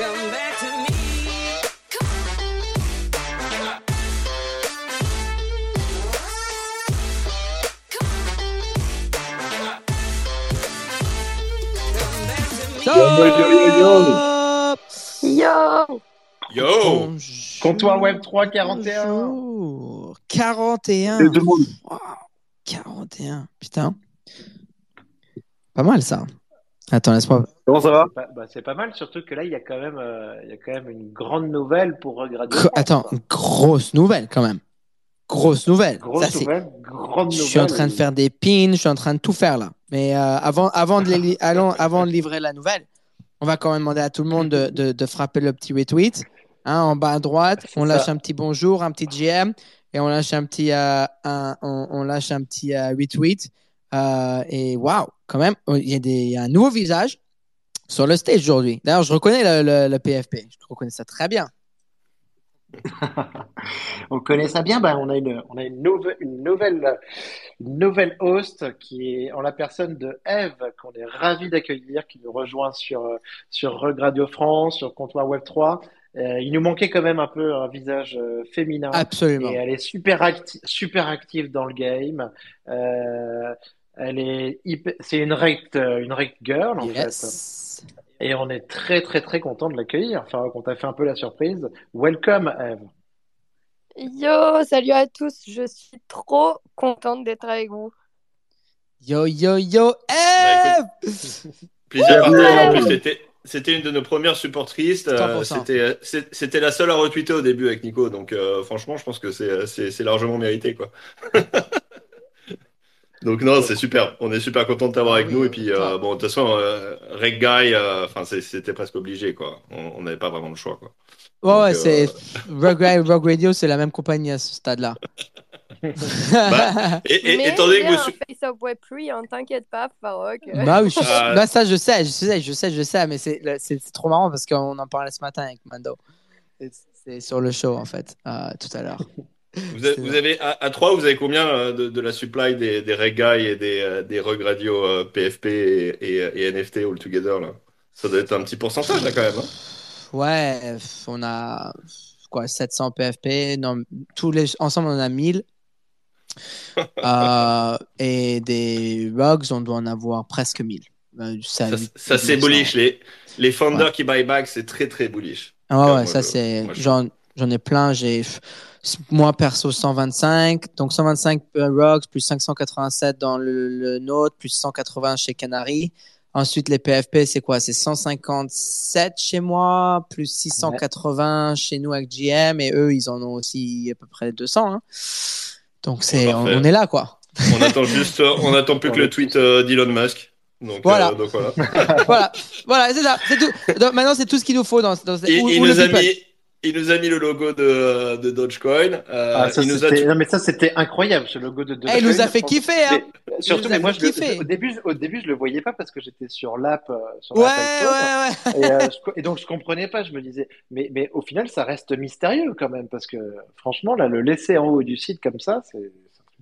Yo Yo Comptoir Web 3 41. Bonjour. 41. Et tout le monde. Wow. 41. Putain. Pas mal ça. Attends, laisse-moi. Comment ça va Bah, bah, c'est pas mal, surtout que là, il y a quand même, euh, il y a quand même une grande nouvelle pour regrader. Gr- Attends, grosse nouvelle quand même. Grosse nouvelle. Grosse Ça, c'est- nouvelle, grande Je nouvelle. suis en train de faire des pins, je suis en train de tout faire là. Mais euh, avant, avant, de les li- allons- avant de livrer la nouvelle, on va quand même demander à tout le monde de, de- de frapper le petit retweet. Hein, en bas à droite, on lâche ça. un petit bonjour, un petit GM, et on lâche un petit, euh, un- on, on lâche un petit euh, retweet. Euh, et waouh, quand même, il y, a des- il y a un nouveau visage sur le stage aujourd'hui. D'ailleurs, je reconnais le, le- le PFP, je reconnais ça très bien. On connaît ça bien. Bah, on a une, on a une, nouve- une nouvelle, une nouvelle host qui est en la personne de Eve, qu'on est ravi d'accueillir, qui nous rejoint sur, sur Rug Radio France, sur Comptoir Web 3. Euh, il nous manquait quand même un peu un visage euh, féminin. Absolument. Et elle est super, acti- super active dans le game. Euh, elle est hyper- c'est une rect, une rect girl en fait. Et on est très très très content de l'accueillir. Enfin, on t'a fait un peu la surprise. Welcome, Eve. Yo Salut à tous, je suis trop contente d'être avec vous. Yo, yo, yo, Bah, Eve Plaisir partagé. En plus, c'était, c'était une de nos premières supportrices. Euh, 100%. c'était, la seule à retweeter au début avec Nico. Donc, euh, franchement, je pense que c'est largement mérité, quoi. Donc, non, c'est super. On est super content de t'avoir avec Oui, nous. Et puis, euh, bon, de toute façon, euh, Reg Guy, euh, enfin, c'est- c'était presque obligé, quoi. On on n'avait pas vraiment le choix, quoi. Ouais, ouais, euh, c'est Rogue, Ra- Rogue Radio, c'est la même compagnie à ce stade-là. Bah, Et, et, Mais étant donné que vous, un su- face-up Web3, hein, t'inquiète pas, Farok. bah oui, je Ah. bah, ça je sais, je sais, je sais, je sais, mais c'est c'est c'est trop marrant parce qu'on en parlait ce matin avec Mando. C'est sur le show en fait, euh, tout à l'heure. Vous avez, vous avez- à, à 3, vous avez combien euh, de, de la supply des, des Reg Guy et des, euh, des Rug Radio euh, PFP et, et, et NFT all together là? Ça doit être un petit pourcentage là quand même. hein? Ouais, on a quoi, 700 PFP, non, tous les ensemble on en a 1000. Euh, et des Rugs, on doit en avoir presque 1000. Euh, ça, ça, ça, c'est 1900. bullish. Les, les founders qui buy back, c'est très très bullish. Ah ouais, Moi, ouais, ça c'est. je- J'en ai plein. J'ai moi perso 125, donc 125 Rocks plus 587 dans le, le nôtre, plus 180 chez Canary. Ensuite les PFP c'est quoi? C'est 157 chez moi, plus 680 chez nous avec GM et eux ils en ont aussi à peu près 200. hein. Donc c'est on, parfait. on est là quoi. On attend juste, euh, on attend plus que le tweet euh, d'Elon Musk. Donc Voilà. euh, donc voilà. voilà, voilà c'est ça. C'est tout. Donc, maintenant c'est tout ce qu'il nous faut dans. dans Il, ou- il nous a mis, il nous a mis le logo de, de Dogecoin. Euh, Ah, ça, il nous a non, mais ça, c'était incroyable, ce logo de Eh, il nous a Dogecoin. fait kiffer hein. Mais, surtout, nous a mais moi, fait je le- au début, au début, je le voyais pas parce que j'étais sur l'app, euh, sur Ouais, ouais, ouais. Et, euh, je- et donc, je comprenais pas. Je me disais, mais, mais au final, ça reste mystérieux quand même parce que franchement, là, le laisser en haut du site comme ça, c'est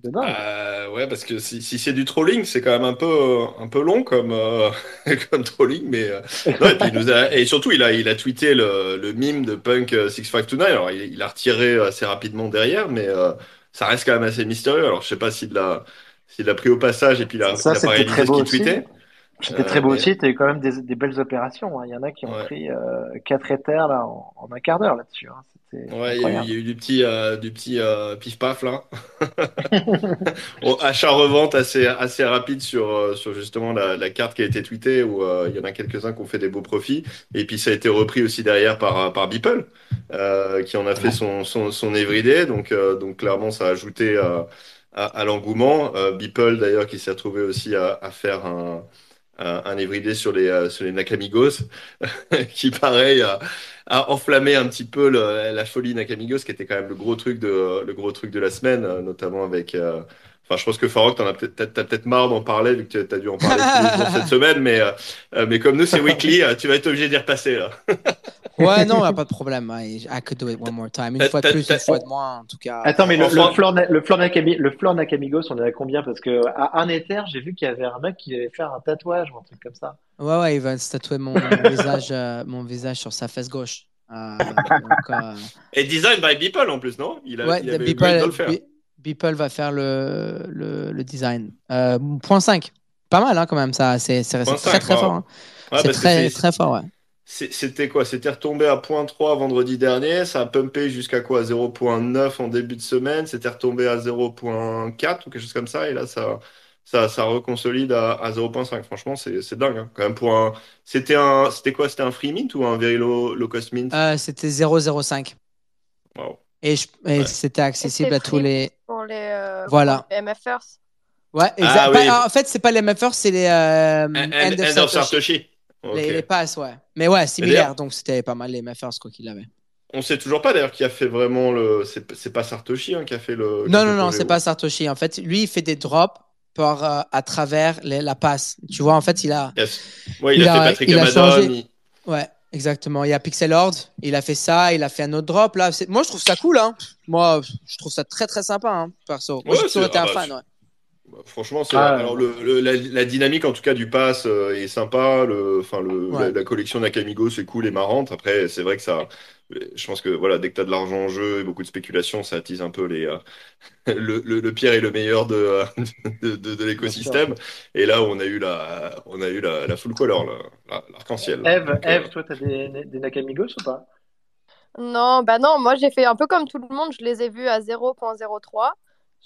de dingue. Euh, ouais, parce que si, si c'est du trolling, c'est quand même un peu, un peu long comme, euh, comme trolling, mais euh, non, et, puis il nous a, et surtout il a, il a tweeté le, le mime de Punk euh, 6529. Alors il, il a retiré assez rapidement derrière, mais euh, ça reste quand même assez mystérieux. Alors je sais pas s'il l'a, s'il l'a pris au passage et puis il a, Ça, il a pas c'était réalisé ce qu'il tweetait. C'était Euh, très beau mais- aussi. T'as eu quand même des, des belles opérations. hein. Il y en a qui ont Ouais. pris euh, 4 éthers là, en, en un quart d'heure là-dessus. hein. Ouais, il y, a eu, incroyable. il y a eu du petit, euh, du petit euh, pif-paf là. Achat-revente assez, assez rapide sur, euh, sur justement la, la carte qui a été tweetée où euh, il y en a quelques-uns qui ont fait des beaux profits. Et puis ça a été repris aussi derrière par, par Beeple euh, qui en a fait son, son, son everyday. Donc, euh, donc clairement, ça a ajouté euh, à, à l'engouement. Euh, Beeple d'ailleurs qui s'est retrouvé aussi à, à faire un, un, un sur les, euh, sur les Nakamigos qui pareil a, a enflammé un petit peu le- la folie Nakamigos qui était quand même le gros truc de, le gros truc de la semaine, euh, notamment avec... Enfin, je pense que Farok, t'en as peut-être, t'as peut-être marre d'en parler vu que t'as dû en parler tous les jours cette semaine, mais, euh, mais comme nous c'est weekly, euh, tu vas être obligé d'y repasser là. Ouais, non, pas de problème. I, I could do it one more time. Une fois de plus, une fois de moins, en tout cas. Attends, mais le, le Flor, le Flor Nakami- le Flor Nakamigos, on est à combien? Parce que à un Ether, j'ai vu qu'il y avait un mec qui allait faire un tatouage ou un truc comme ça. Ouais, ouais, il va se tatouer mon, mon visage, euh, mon visage sur sa fesse gauche. Euh, donc, euh, Et design by Beeple en plus, non? Il, a, ouais, il avait Beeple, le faire. Be- Beeple va faire le, le, le design. Euh, point 5. Pas mal, hein, quand même, ça. C'est très, très fort. hein. Ouais, c'est très, très fort, ouais. C'était quoi? C'était retombé à 0.3 vendredi dernier, ça a pumpé jusqu'à quoi? 0.9 en début de semaine, c'était retombé à 0.4 ou quelque chose comme ça, et là ça, ça, ça reconsolide à, à 0.5. Franchement, c'est c'est dingue, hein, quand même pour un. C'était un, c'était quoi? C'était un free mint ou un very low, low cost mint? Euh, C'était 0,05. Wow. Et, je- et Ouais. c'était accessible à tous les. Pour les, euh, Voilà. pour les MFers. Ouais, exact. Ah, Bah, oui. en fait, c'est pas les MFers, c'est les. euh, End, End end of of Satoshi. Les, les passes, ouais. Mais ouais, similaire. Donc c'était pas mal les MFers, quoi qu'il avait. On sait toujours pas d'ailleurs qui a fait vraiment le. C'est c'est pas Satoshi hein, qui a fait le. Non, non, non, c'est ou- pas Satoshi. En fait, lui, il fait des drops par, euh, à travers les- la passe. Tu vois, en fait, il a. Yes. Ouais, il, Il a, fait Patrick il a Amadon. changé. il- Ouais, exactement. Il y a Pixel Lord, il a fait ça, il a fait un autre drop. Là, moi, je trouve ça cool. Hein. Moi, je trouve ça très, très sympa, hein, perso. Moi, Ouais, j'ai toujours été ah un bah, fan. Ouais. Bah, Franchement, Ah, alors le, le- la, la dynamique en tout cas du pass euh, est sympa. Le, enfin le, Ouais. la, la collection Nakamigo c'est cool et marrante. Après, c'est vrai que ça, je pense que voilà, dès que t'as de l'argent en jeu et beaucoup de spéculation, ça attise un peu les euh, le, le, le pire et le meilleur de euh, de, de, de l'écosystème. Et là, on a eu la, on a eu la, la full color, la- la- l'arc-en-ciel. Eve, Donc, euh, Eve, toi, t'as des, des Nakamigos ou pas? Non, bah non, moi j'ai fait un peu comme tout le monde, je les ai vus à 0.03.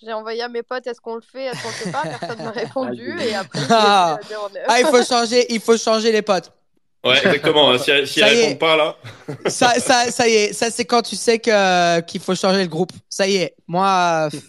J'ai envoyé à mes potes, est-ce qu'on le fait, est-ce qu'on le fait pas, personne m'a répondu, et après je les ai vus Ah. à 0.9. Ah, il faut changer, il faut changer les potes. Ouais, exactement. si si est. répondent pas là, Ça, ça, ça y est, ça c'est quand tu sais que qu'il faut changer le groupe. Ça y est, moi, euh,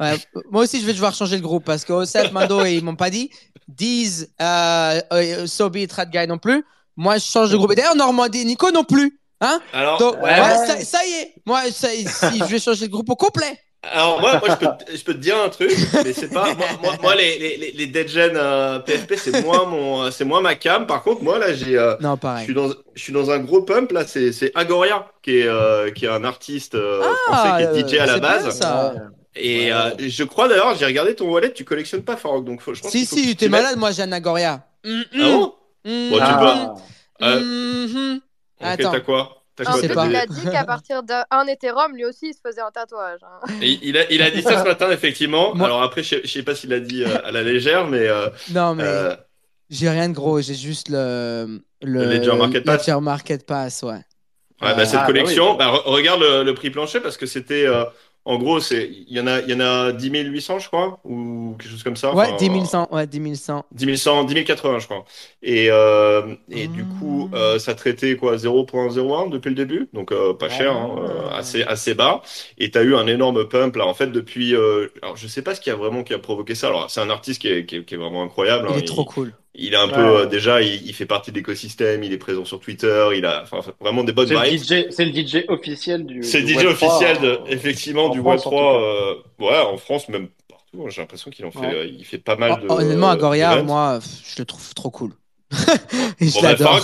ouais, moi aussi je vais devoir changer le groupe parce que Osef, Mando, ils m'ont pas dit. Diz, euh, euh, Sobi et Trad Guy non plus. Moi je change de groupe. Et d'ailleurs Normandie Nico non plus. Hein alors Donc, ouais, ouais, ça, ça y est, moi ça, si je vais changer le groupe au complet. Alors moi, moi je, peux, te- je peux te dire un truc, mais c'est pas moi, moi, moi, les, les, les- dead gen euh, PFP c'est moins mon c'est moins ma cam. Par contre moi là j'ai euh, Non, je pareil. suis dans je suis dans un gros pump là c'est c'est Agoria qui est euh, qui est un artiste euh, français qui est DJ à la Ah, bien, base ça. Et Ouais. euh, je crois d'ailleurs j'ai regardé ton wallet tu collectionnes pas Farok donc faut, je pense Si, faut que si, tu t'es malade, moi j'ai un Agoria. Mm, Ah bon? Mm, Bon, tu mm, peux- Ah. Euh. Ok Attends. t'as quoi? Pas. il des- a dit qu'à partir d'un Ethereum, lui aussi, il se faisait un tatouage. hein. Et il a il a dit ça ce matin effectivement. Moi- Alors après je sais, je sais pas s'il l'a dit euh, à la légère mais euh, Non, mais. euh, J'ai rien de gros, j'ai juste le, le, Le Ledger Market Pass. Ledger Market Pass, ouais. Ouais, bah, cette Ah, bah collection, oui. bah, re- regarde le, le prix plancher parce que c'était, euh, en gros, c'est, il y en a, il y en a 10 800, je crois, ou quelque chose comme ça. Ouais, Enfin, 10 100, ouais, 10 100. 10 100, 10 080, je crois. Et, euh, et du Ah. coup, euh, ça traitait quoi, 0.01 depuis le début, donc euh, pas cher, hein, Ah. euh, assez, assez bas. Et t'as eu un énorme pump là, en fait, depuis. euh, alors, je sais pas ce qui a vraiment qui a provoqué ça. Alors, c'est un artiste qui est, qui est, qui est vraiment incroyable. Il hein. est trop cool. Il est un Ouais. peu euh, déjà, il, il fait partie de l'écosystème, il est présent sur Twitter, il a, enfin, vraiment des bonnes C'est le vibes. DJ, c'est le DJ officiel du. C'est le DJ Web3, officiel de, en- effectivement en du France, Web3, en tout cas. euh, ouais, en France même partout. hein, J'ai l'impression qu'il en fait, Ouais. euh, il fait pas mal de. Hon- Honnêtement, Agoria, moi, je le trouve trop cool. Je Bon, bah, l'adore.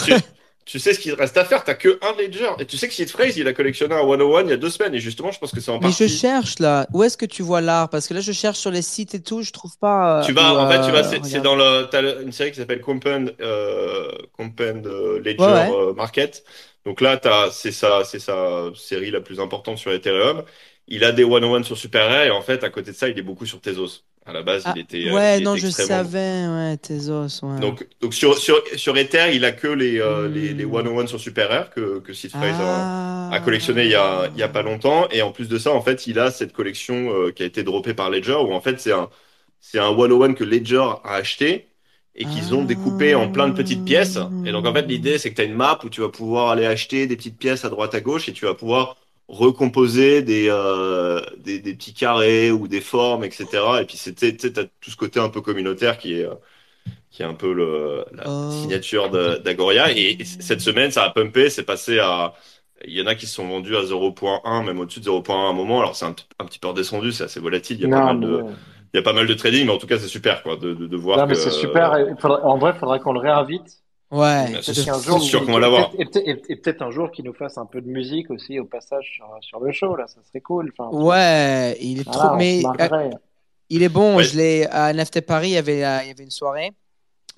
Tu, sais ce qu'il te reste à faire. T'as que un ledger. Et tu sais que Sid Phrase, il a collectionné un 101 il y a deux semaines. Et justement, je pense que c'est en Mais je partie. cherche là. Où est-ce que tu vois l'art? Parce que là, je cherche sur les sites et tout, je trouve pas. euh, Tu vas, où, en fait, tu vas, euh, c'est dans le, t'as une série qui s'appelle Compound, euh, euh, Ledger Ouais, ouais. Market. Donc là, t'as, c'est sa, c'est sa série la plus importante sur Ethereum. Il a des 101 sur Super Rare et en fait, à côté de ça, il est beaucoup sur Tezos. À la base, Ah, il était. euh, ouais, il non, était je savais, ouais, Tezos, ouais. Donc, donc sur, sur, sur Ether, il a que les, euh, Hmm. les, les 101 sur Super Rare que, que Sid ah. a collectionné il y a, il y a pas longtemps. Et en plus de ça, en fait, il a cette collection euh, qui a été droppée par Ledger où en fait, c'est un, c'est un 101 que Ledger a acheté et qu'ils ont Ah. découpé en plein de petites pièces. Et donc, en fait, l'idée, c'est que tu as une map où tu vas pouvoir aller acheter des petites pièces à droite à gauche et tu vas pouvoir recomposer des, euh, des, des petits carrés ou des formes, etc. Et puis, c'était, tu sais, t'as tout ce côté un peu communautaire qui est, euh, qui est un peu le, la Oh. signature d'Agoria. Et, et cette semaine, ça a pumpé, c'est passé à, il y en a qui se sont vendus à 0.1, même au-dessus de 0.1 à un moment. Alors, c'est un, un petit peu redescendu, c'est assez volatile. Il y a pas mal de, mais- il y a pas mal de trading, mais en tout cas, c'est super, quoi, de, de, de voir non, mais que- c'est super. Faudrait- en vrai, il faudrait qu'on le réinvite Ouais. C'est sûr qu'on va l'avoir. Et peut-être- et peut-être- et peut-être un jour qu'il nous fasse un peu de musique aussi au passage sur, sur le show, là, ça serait cool. Enfin, Ouais, il est voilà, trop. Mais euh, il est bon. Ouais. Je l'ai à NFT Paris. Il y avait, euh, il y avait une soirée,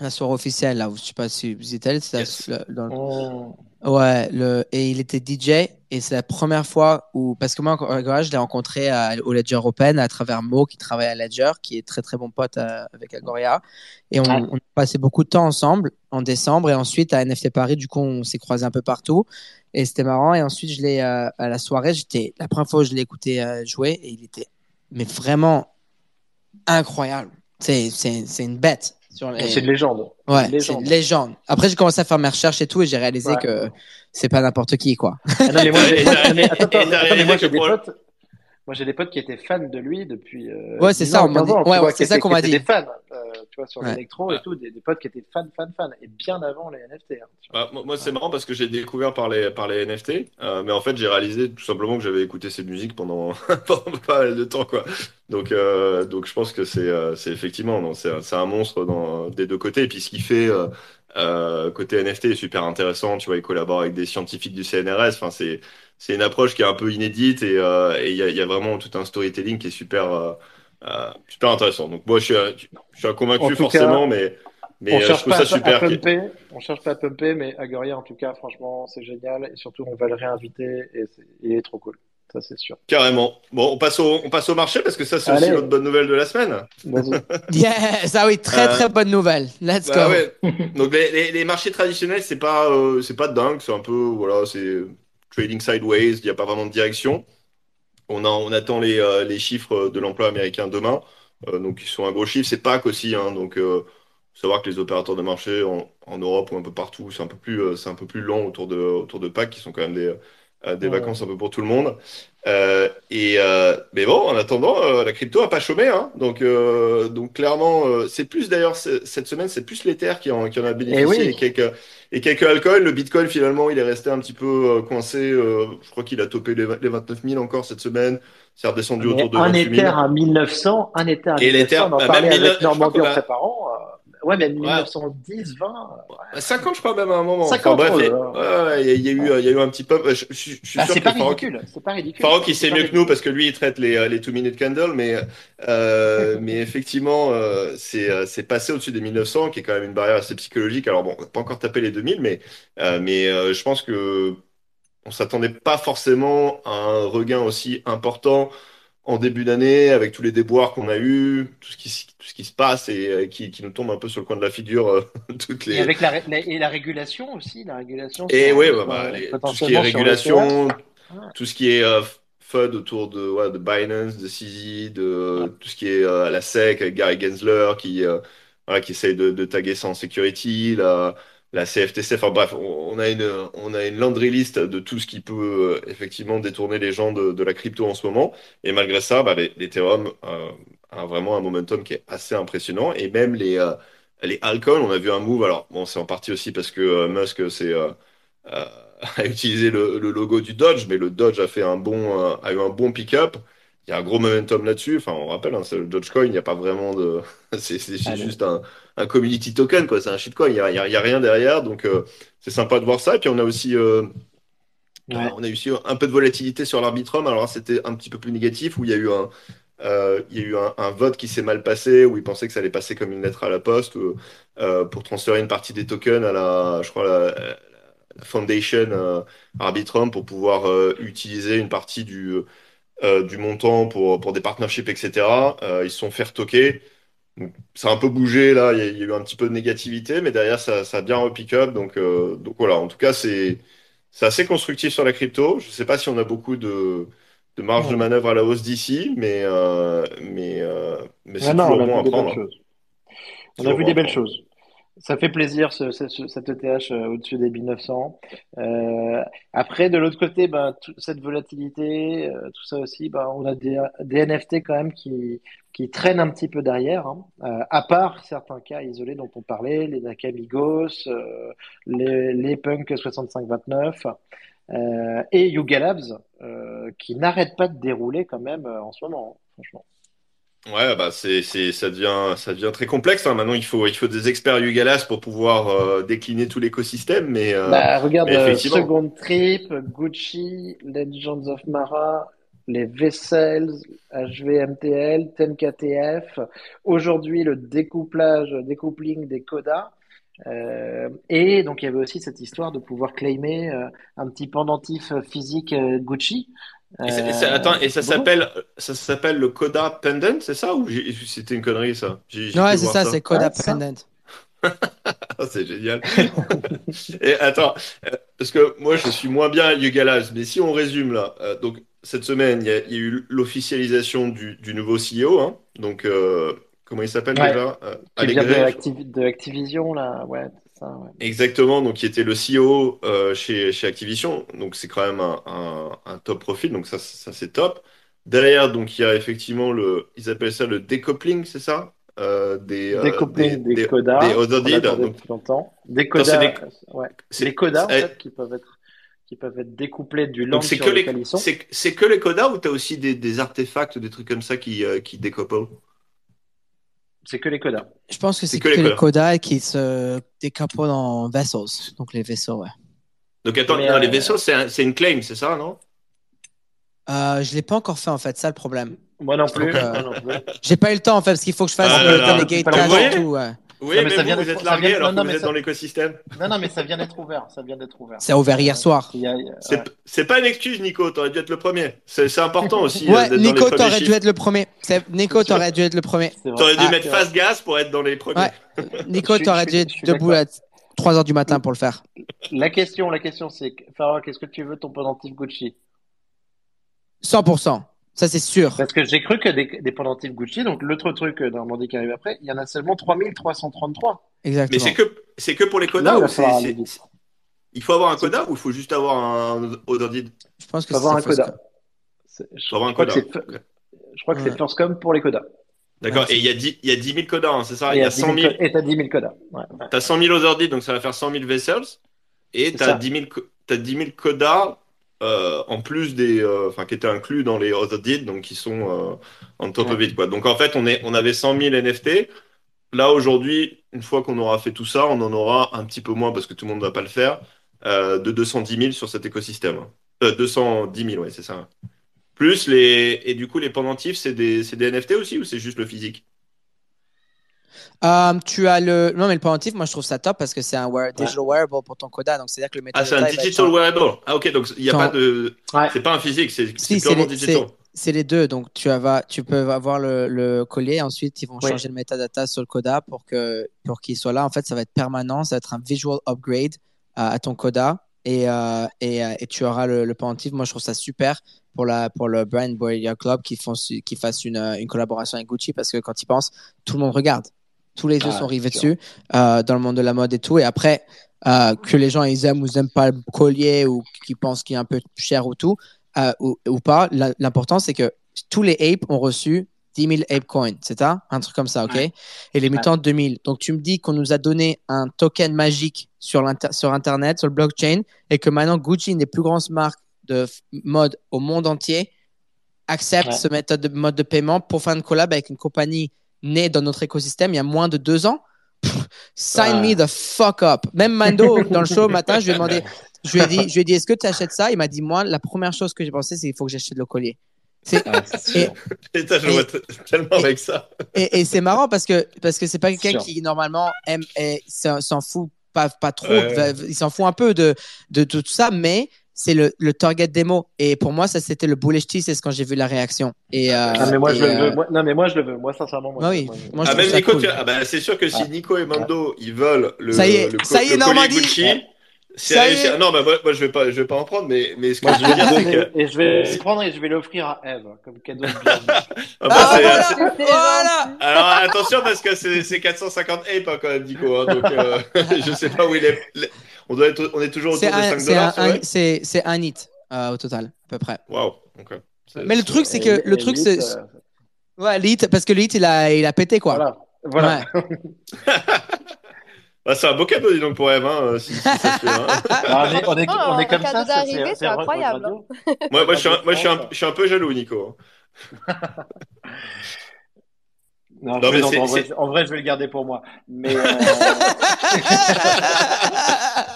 la soirée officielle là. où Je sais pas si vous êtes allé. Yes. dans le- Mmh. Ouais, le, et il était DJ et c'est la première fois où, parce que moi, Agora, je l'ai rencontré à- au Ledger Open à travers Mo qui travaille à Ledger, qui est très très bon pote euh, avec Agoria. Et on, on a passé beaucoup de temps ensemble en décembre et ensuite à NFT Paris, du coup, on s'est croisés un peu partout et c'était marrant. Et ensuite, je l'ai, euh, à la soirée, j'étais, la première fois où je l'ai écouté euh, jouer et il était, mais vraiment incroyable. C'est, c'est, c'est une bête. Sur les... C'est une légende. Ouais, c'est légende. une légende. Après, j'ai commencé à faire mes recherches et tout, et j'ai réalisé Ouais. que c'est pas n'importe qui, quoi. Ah non, mais moi, j'ai- des potes. Moi, j'ai des potes qui étaient fans de lui depuis. euh, Ouais, c'est 10 ça, on m'a 15 dit- ans, ouais, ouais, qui c'est ça qu'on qui m'a dit. des fans, euh, tu vois, sur Ouais. l'électro et tout, des, des potes qui étaient fans, fans, fans, et bien avant les NFT. hein. Bah, moi, moi, c'est marrant parce que j'ai découvert par les, par les NFT, euh, mais en fait, j'ai réalisé tout simplement que j'avais écouté ces musiques pendant, pendant pas mal de temps, quoi. Donc, euh, donc je pense que c'est euh, c'est effectivement, non, c'est un- c'est un monstre dans, des deux côtés. Et puis, ce qu'il fait euh, côté NFT est super intéressant. Tu vois, il collabore avec des scientifiques du CNRS. Enfin, c'est c'est une approche qui est un peu inédite et euh, et il y a, il y a vraiment tout un storytelling qui est super, euh, super intéressant. Donc, moi, je suis, un- je suis un convaincu forcément, mais, mais on euh, je cherche trouve pas ça à, super. à pumper, on cherche pas à pumper, mais Agoria, en tout cas, franchement, c'est génial, et surtout, on va le réinviter, et il est trop cool. Ça, c'est sûr. Carrément. Bon, on passe au, on passe au marché parce que ça, c'est aussi l'autre bonne nouvelle de la semaine. Yes, ah oui, très Euh, très bonne nouvelle. Let's Bah go. ouais. Donc les, les, les marchés traditionnels, c'est pas, euh, c'est pas dingue, c'est un peu, voilà, c'est trading sideways, il n'y a pas vraiment de direction. On, a, on attend les, euh, les chiffres de l'emploi américain demain, euh, donc ils sont un gros chiffre. C'est Pâques aussi, hein, donc euh, faut savoir que les opérateurs de marché en, en Europe ou un peu partout, c'est un peu plus, c'est un peu plus lent autour de, autour de Pâques, qui sont quand même des, des Ouais. vacances un peu pour tout le monde. Euh, et euh, mais bon, en attendant, euh, la crypto a pas chômé, hein. Donc, euh, donc clairement, euh, c'est plus d'ailleurs cette semaine, c'est plus l'Ether qui en, qui en a bénéficié Eh oui. et quelques et quelques altcoins. Le Bitcoin finalement, il est resté un petit peu euh, coincé. euh, je crois qu'il a topé les, les 29 000 encore cette semaine. C'est redescendu Mais autour de un 28 Ether 000. à 1900, un Ether à Et 1900, l'Ether, on en bah, parlait avec 1900, Normandie en préparant. Ouais, même 1910, 20. ouais. 50, je crois même à un moment. 50, bref, il y a- ouais. ouais, ouais, il y a, il y a eu, il y a eu un petit pump. Je, je- je suis Ah, sûr c'est que pas Farok- ridicule, c'est pas ridicule. Farok, il C'est sait mieux que nous parce que lui, il traite les, les two minute candles, mais, euh, mais effectivement, euh, c'est euh, c'est passé au-dessus des 1900, qui est quand même une barrière assez psychologique. Alors bon, on n'a pas encore tapé les 2000, mais, euh, mais euh, je pense que on s'attendait pas forcément à un regain aussi important en début d'année avec tous les déboires qu'on a eu, tout ce qui, s- tout ce qui se passe et euh, qui, qui nous tombe un peu sur le coin de la figure euh, toutes les. Et avec la, ré- la- et la régulation aussi, la régulation. Et oui, bah, bah, les- tout ce qui est régulation, tout ce qui est euh, FUD autour de, ouais, de Binance, de CZ, de Ouais. tout ce qui est euh, la SEC avec Gary Gensler qui, euh, voilà, qui essaye de, de taguer ça en security, la, la CFTC, enfin bref, on, a une, on a une laundry list de tout ce qui peut euh, effectivement détourner les gens de, la crypto en ce moment. Et malgré ça, bah, l'Ethereum euh, a vraiment un momentum qui est assez impressionnant. Et même les, euh, les altcoins, on a vu un move. Alors, bon, c'est en partie aussi parce que Musk, c'est. a utilisé le, le logo du Dodge, mais le Dodge a fait un bon, a eu un bon pick-up. Il y a un gros momentum là-dessus. Enfin, on rappelle, hein, c'est le Dogecoin, il n'y a pas vraiment de. C'est Ah, juste un, un community token, quoi. C'est un shitcoin. Il n'y a, a- a rien derrière. Donc, euh, c'est sympa de voir ça. Et puis, on a aussi. euh, Ouais. on a eu aussi un peu de volatilité sur l'Arbitrum. Alors c'était un petit peu plus négatif, où il y a eu un, euh, il y a eu un, un vote qui s'est mal passé, où ils pensaient que ça allait passer comme une lettre à la poste, pour transférer une partie des tokens à la, je crois, la, la Foundation Arbitrum pour pouvoir utiliser une partie du, euh, du montant pour, pour des partnerships, etc. Euh, ils se sont fait retoquer. Donc, ça a un peu bougé là, il y, a, il y a eu un petit peu de négativité, mais derrière ça, ça a bien repick up. Donc, euh, donc voilà, en tout cas, c'est assez constructif sur la crypto. Je ne sais pas si on a beaucoup de, de marge de manœuvre à la hausse d'ici, mais, mais, mais c'est toujours on a bon à vu des prendre. On a vu des belles choses. Ça fait plaisir, ce, ce- ce- cet ETH euh, au-dessus des 1900. Euh, après, de l'autre côté, ben, tout- cette volatilité, euh, tout ça aussi, ben, on a des, des NFT quand même qui, qui traînent un petit peu derrière, hein. Euh, à part certains cas isolés dont on parlait, les Nakamigos, euh, les, les Punk 6529 euh, et Yuga Labs, qui n'arrêtent pas de dérouler quand même en ce moment, hein, franchement. Ouais, bah c'est, c'est, ça devient, ça devient très complexe. hein. Maintenant, il faut, il faut des experts Yugalas pour pouvoir euh, décliner tout l'écosystème. Mais euh, Bah, regarde, mais euh, effectivement. Second Trip, Gucci, Legends of Mara, les Vessels, HVMTL, TenKTF. Aujourd'hui, le découplage, découpling des codas. Euh, et donc, il y avait aussi cette histoire de pouvoir claimer euh, un petit pendentif physique euh, Gucci. Et, ça- et ça- Euh, attends, et ça s'appelle, ça s'appelle le Coda Pendant, c'est ça ou c'était une connerie ça? J'ai Ouais, c'est ça, c'est Coda. Pendant. Ah, c'est génial. Et attends, euh, parce que moi je suis moins bien à Yugalas, mais si on résume là, euh, donc cette semaine il y a, il y a eu l'officialisation du, du nouveau CEO, hein, donc euh, comment il s'appelle Ouais. déjà? Euh, Qui vient de, Allegret, Activ- de Activision, là. Ouais, ça, ouais. Exactement, donc qui était le CEO euh, chez, chez Activision, donc c'est quand même un, un, un top profil, donc ça, ça c'est top. Derrière, donc il y a effectivement le, ils appellent ça le decoupling, c'est ça? Euh, des, euh, Découpling des, des, codas, des donc depuis longtemps. Des codas, des- ouais. c'est- Les codas, en fait, qui peuvent être, qui peuvent être découplés du land Donc c'est sur que lequel les, ils sont. c'est, que les codas ou t'as aussi des, des artefacts, des trucs comme ça qui, euh, qui découplent? C'est que les codas. Je pense que C'est que que, les codas. Coda qui se découplent en vessels. Donc les vaisseaux, ouais. Donc attends, non, euh, les vaisseaux, c'est, un- c'est une claim, c'est ça, non? Euh, je l'ai pas encore fait en fait, ça le problème. Moi non plus. Euh. J'ai pas eu le temps en fait parce qu'il faut que je fasse Ah le là là. delegate et tout. Ouais. Oui, Non, mais mais, ça vous, vient vous d'être- êtes largué vient- alors non, que vous êtes ça- dans l'écosystème. Non, non, mais ça vient d'être ouvert. Ça vient d'être ouvert. C'est ouvert hier soir. A- C'est, pas une excuse, Nico, t'aurais dû être le premier. C'est, important aussi euh, Ouais, Nico, t'aurais dû être le premier. Nico, t'aurais dû être le premier. T'aurais dû Ah, mettre face gas pour être dans les premiers. Ouais. Nico, t'aurais dû être debout à 3 heures du matin pour le faire. La question, la question, c'est Farah, qu'est-ce que tu veux ton pendentif Gucci? 100%. Ça, c'est sûr. Parce que j'ai cru que des, des pendentifs Gucci, donc l'autre truc euh, Normandie qui arrive après, il y en a seulement 3333. Mais Exactement. c'est que, c'est que pour les Là, codas il ou il faut avoir un coda ou il faut juste avoir un Odordid Je pense que Faut avoir un c'est avoir un crois que coda. je crois que c'est Ouais. First Come pour les codas. D'accord. Ouais, Et il y a 10, il y a 10 000 codas, hein, c'est ça? Et Il y a à 10 100 000 000, co- Et t'as 10 000 codas. T'as 100 000 Odordid, donc ça va faire 100 000 vessels. Et C'est t'as ça. 10 000, co- t'as 10 000 codas, euh, en plus des, euh, enfin, qui étaient inclus dans les Odordid, donc qui sont, euh, en top Ouais. of it, quoi. Donc en fait, on est, on avait 100 000 NFT. Là, aujourd'hui, une fois qu'on aura fait tout ça, on en aura un petit peu moins parce que tout le monde ne va pas le faire, euh, de 210 000 sur cet écosystème. Euh, 210 000, ouais, c'est ça. Plus les. Et du coup, les pendentifs, c'est des, c'est des NFT aussi ou c'est juste le physique? Euh, tu as le. Non, mais le pendentif, moi, je trouve ça top parce que c'est un wear- digital wearable pour ton coda. Donc, c'est-à-dire que le Ah, c'est un être digital wearable. Ah, ok, donc il n'y a pas de. Ouais. C'est pas un physique, c'est Si, c'est purement les- digital. C'est les deux. Donc, tu, vas, tu peux avoir le, le collier. Ensuite, ils vont Oui. changer le metadata sur le coda pour que pour qu'il soit là. En fait, ça va être permanent. Ça va être un visual upgrade à, à ton coda. Et, euh, et, euh, et tu auras le, le pendentif. Moi, je trouve ça super pour, la, pour le Brand Warrior Club qui, font, qui fasse une, une collaboration avec Gucci parce que quand ils pensent, tout le monde regarde. Tous les yeux Ah, sont rivés sûr. dessus euh, dans le monde de la mode et tout. Et après, euh, que les gens ils aiment ou ils aiment pas le collier ou qu'ils pensent qu'il est un peu cher ou tout, euh, ou, ou pas, l'important c'est que tous les apes ont reçu 10 000 ape coins, c'est ça? Un truc comme ça, ok? Ouais. Et les mutants 2000. Donc tu me dis qu'on nous a donné un token magique sur, sur Internet, sur le blockchain, et que maintenant Gucci, une des plus grandes marques de mode au monde entier, accepte Ouais. ce méthode de, mode de paiement pour faire une collab avec une compagnie née dans notre écosystème il y a moins de deux ans. Pff, sign me the fuck up. Même Mando, dans le show matin, je lui ai demandé, je lui ai dit, je lui ai dit, est-ce que tu achètes ça? Il m'a dit, moi, la première chose que j'ai pensé, c'est qu'il faut que j'achète le collier. C'est- Et- Et- vois t- tellement avec ça. Et, et c'est marrant parce que parce que c'est pas quelqu'un qui normalement aime et s'en fout pas pas trop, Ouais. il s'en fout un peu de, de tout ça, mais c'est le, le target démo. Et pour moi, ça c'était le bullish tease, c'est quand j'ai vu la réaction. Et, euh, Ah, mais moi, et, je le euh, veux. Moi- non, mais moi, je le veux. Moi, sincèrement, moi, Ah oui, moi, je- Ah, même ça Nico, cool. tu- ah, bah, c'est sûr que si. Nico et Mando ils veulent le, Ça y est, le, ça y est, le Normandie. Gucci, Ouais. c'est Ça y réussi. est. Non, bah, moi, moi, je vais pas, je vais pas en prendre, mais, mais ce que je veux vais dire, le c'est que. et je vais le prendre et je vais l'offrir à Eve comme cadeau de. Ah, bah, Ah, c'est- voilà. Voilà. Alors attention parce que c'est c'est 450 ape hein, quand même, Nico. hein, donc euh, je sais pas où il est. On doit être, on est toujours autour C'est de un, 5 c'est dollars, un- c'est un- un hit euh, au total, à peu près. Waouh. Mais le truc, c'est que le truc, c'est euh, ouais, le hit, parce que le hit, il a, il a pété quoi. Voilà. Voilà. Bah, c'est un beau cadeau, dis donc, pour Eve, hein, euh, si, si ça se fait. hein. Ah, on est, on est, on est un comme ça. c'est incroyable. Moi, moi, je suis un, moi, je suis un- je suis un peu jaloux, Nico. Non, Non, mais en, vrai, c'est- en vrai, je vais le garder pour moi. Mais euh,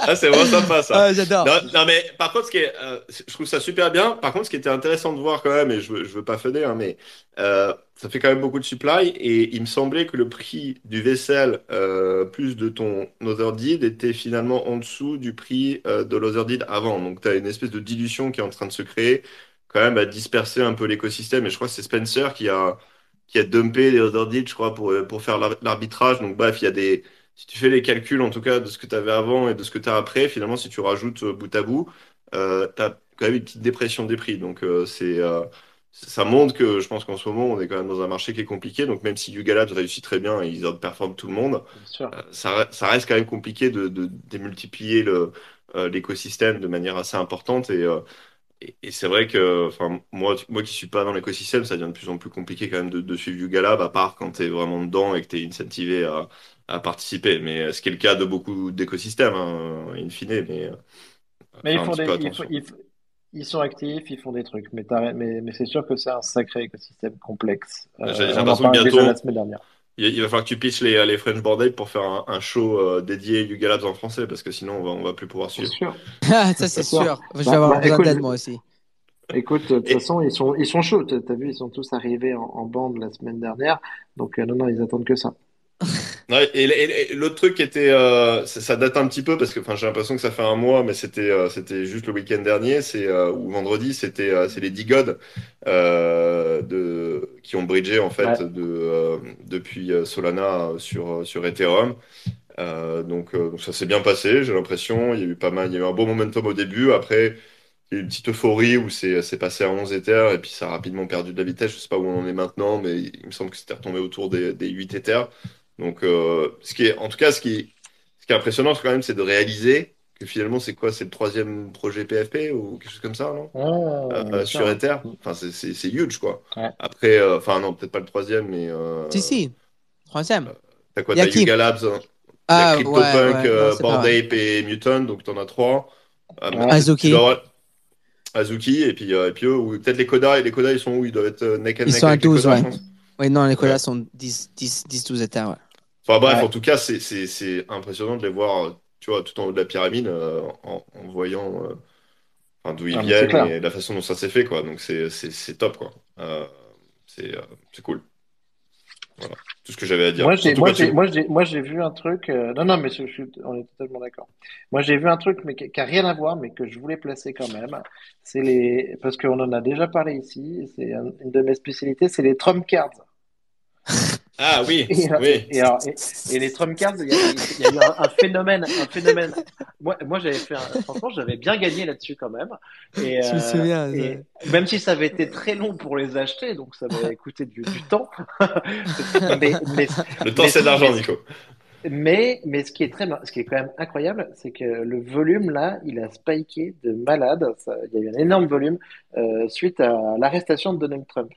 Ah, c'est vraiment sympa ça. Ah, J'adore. Non, non, mais par contre, ce qui est, euh, je trouve ça super bien. Par contre, ce qui était intéressant de voir quand même, et je veux, je veux pas feiner, hein, mais euh, ça fait quand même beaucoup de supply. Et il me semblait que le prix du vaisselle euh, plus de ton Otherdeed était finalement en dessous du prix de l'Otherdeed avant. Donc, tu as une espèce de dilution qui est en train de se créer, quand même à disperser un peu l'écosystème. Et je crois que c'est Spencer qui a, qui a dumpé les Otherdeed, je crois, pour, pour faire l'ar- l'arbitrage. Donc, bref, il y a des. Si tu fais les calculs, en tout cas, de ce que tu avais avant et de ce que tu as après, finalement, si tu rajoutes euh, bout à bout, euh, tu as quand même une petite dépression des prix. Donc, euh, c'est, ça montre que je pense qu'en ce moment, on est quand même dans un marché qui est compliqué. Donc, même si Yuga Labs réussit très bien et ils outperforment tout le monde, euh, ça, re- ça reste quand même compliqué de, démultiplier euh, l'écosystème de manière assez importante. Et, euh, et, et c'est vrai que moi, moi qui suis pas dans l'écosystème, ça devient de plus en plus compliqué quand même de, de suivre Yuga Lab, à part quand tu es vraiment dedans et que tu es incentivé à, à participer. Mais euh, ce qui est le cas de beaucoup d'écosystèmes, hein, in fine. Mais, euh, Mais ils font des, font- sont actifs, ils font des trucs, mais, t'as- mais, mais c'est sûr que c'est un sacré écosystème complexe. J'ai- j'ai l'impression que bientôt- la semaine dernière. Il, il va falloir que tu pitches les, les French Bordel pour faire un, un show euh, dédié Yuga Labs en français, parce que sinon, on va, on va plus pouvoir C'est suivre. sûr. Ça, c'est sûr. Je vais Bah, avoir bah, besoin écoute, moi aussi. Écoute, de toute Et- façon, ils sont, ils sont chauds. T'as t'as vu, ils sont tous arrivés en, en bande la semaine dernière. Donc, euh, non, non, ils attendent que ça. Ouais, et et- et l'autre truc qui était, euh, ça, ça date un petit peu parce que, enfin, j'ai l'impression que ça fait un mois, mais c'était, euh, c'était juste le week-end dernier, c'est euh, ou vendredi, c'était, c'est les D-God euh, de qui ont bridgé en fait Ouais. de depuis Solana sur sur Ethereum. Donc, donc ça s'est bien passé, j'ai l'impression. Il y a eu pas mal, il y a eu un bon momentum au début. Après, il y a eu une petite euphorie où c'est c'est passé à 11 Ethers et puis ça a rapidement perdu de la vitesse. Je sais pas où on en est maintenant, mais il me semble que c'était retombé autour des, des 8 Ethers. Donc, euh, ce qui est, en tout cas, ce qui, ce qui est impressionnant quand même, c'est de réaliser que finalement, c'est quoi? C'est le troisième projet PFP ou quelque chose comme ça, non? Euh, sur. Ether. Enfin, c'est huge, quoi. Ouais. Après, euh, enfin, non, peut-être pas le troisième, mais euh, Si, si. Troisième. t'as quoi? T'as qui Yuga Labs, hein. Ah, ouais, CryptoPunk, ouais. euh, Non, c'est Bored. Ape et Mutant, donc t'en as trois. Ouais. Azuki. dois Azuki, et puis, euh, et puis eux, ou peut-être les Koda, les Koda, ils sont où? Ils doivent être euh, neck and Ils neck sont à avec les 12, Koda, ouais. Oui, non, les Ouais. sont 10, 10, 10 12 états, ouais. Enfin bref, Ouais. en tout cas, c'est c'est- c'est impressionnant de les voir, euh, tu vois, tout en haut de la pyramide, euh, en, en voyant euh, enfin, d'où ils Ah, mais c'est viennent clair. et la façon dont ça s'est fait, quoi. Donc c'est c'est- c'est top, quoi. Euh, c'est euh, c'est cool. Voilà, tout ce que j'avais à dire. Moi, j'ai, Surtout moi, quand j'ai, tu- moi, j'ai, moi, j'ai vu un truc. euh, Non, non, mais je, je suis- on est totalement d'accord. Moi, j'ai vu un truc, mais qui, qui a rien à voir, mais que je voulais placer quand même. C'est les, parce qu'on en a déjà parlé ici. C'est un- une de mes spécialités, c'est les Trump cards. Ah oui, Et, euh, oui. et, alors, et, et les Trump cards, il y a, il y a eu un, un phénomène, un phénomène. Moi, moi, j'avais fait, un- franchement, j'avais bien gagné là-dessus quand même. Et, Je me souviens, et même si ça avait été très long pour les acheter, donc ça m'avait coûté du, du temps. mais, mais, Le temps, c'est de l'argent, Nico. mais, mais ce qui est très, mar- ce qui est quand même incroyable, c'est que le volume là, il a spiké de malade. Ça- il y a eu un énorme volume euh, suite à l'arrestation de Donald Trump.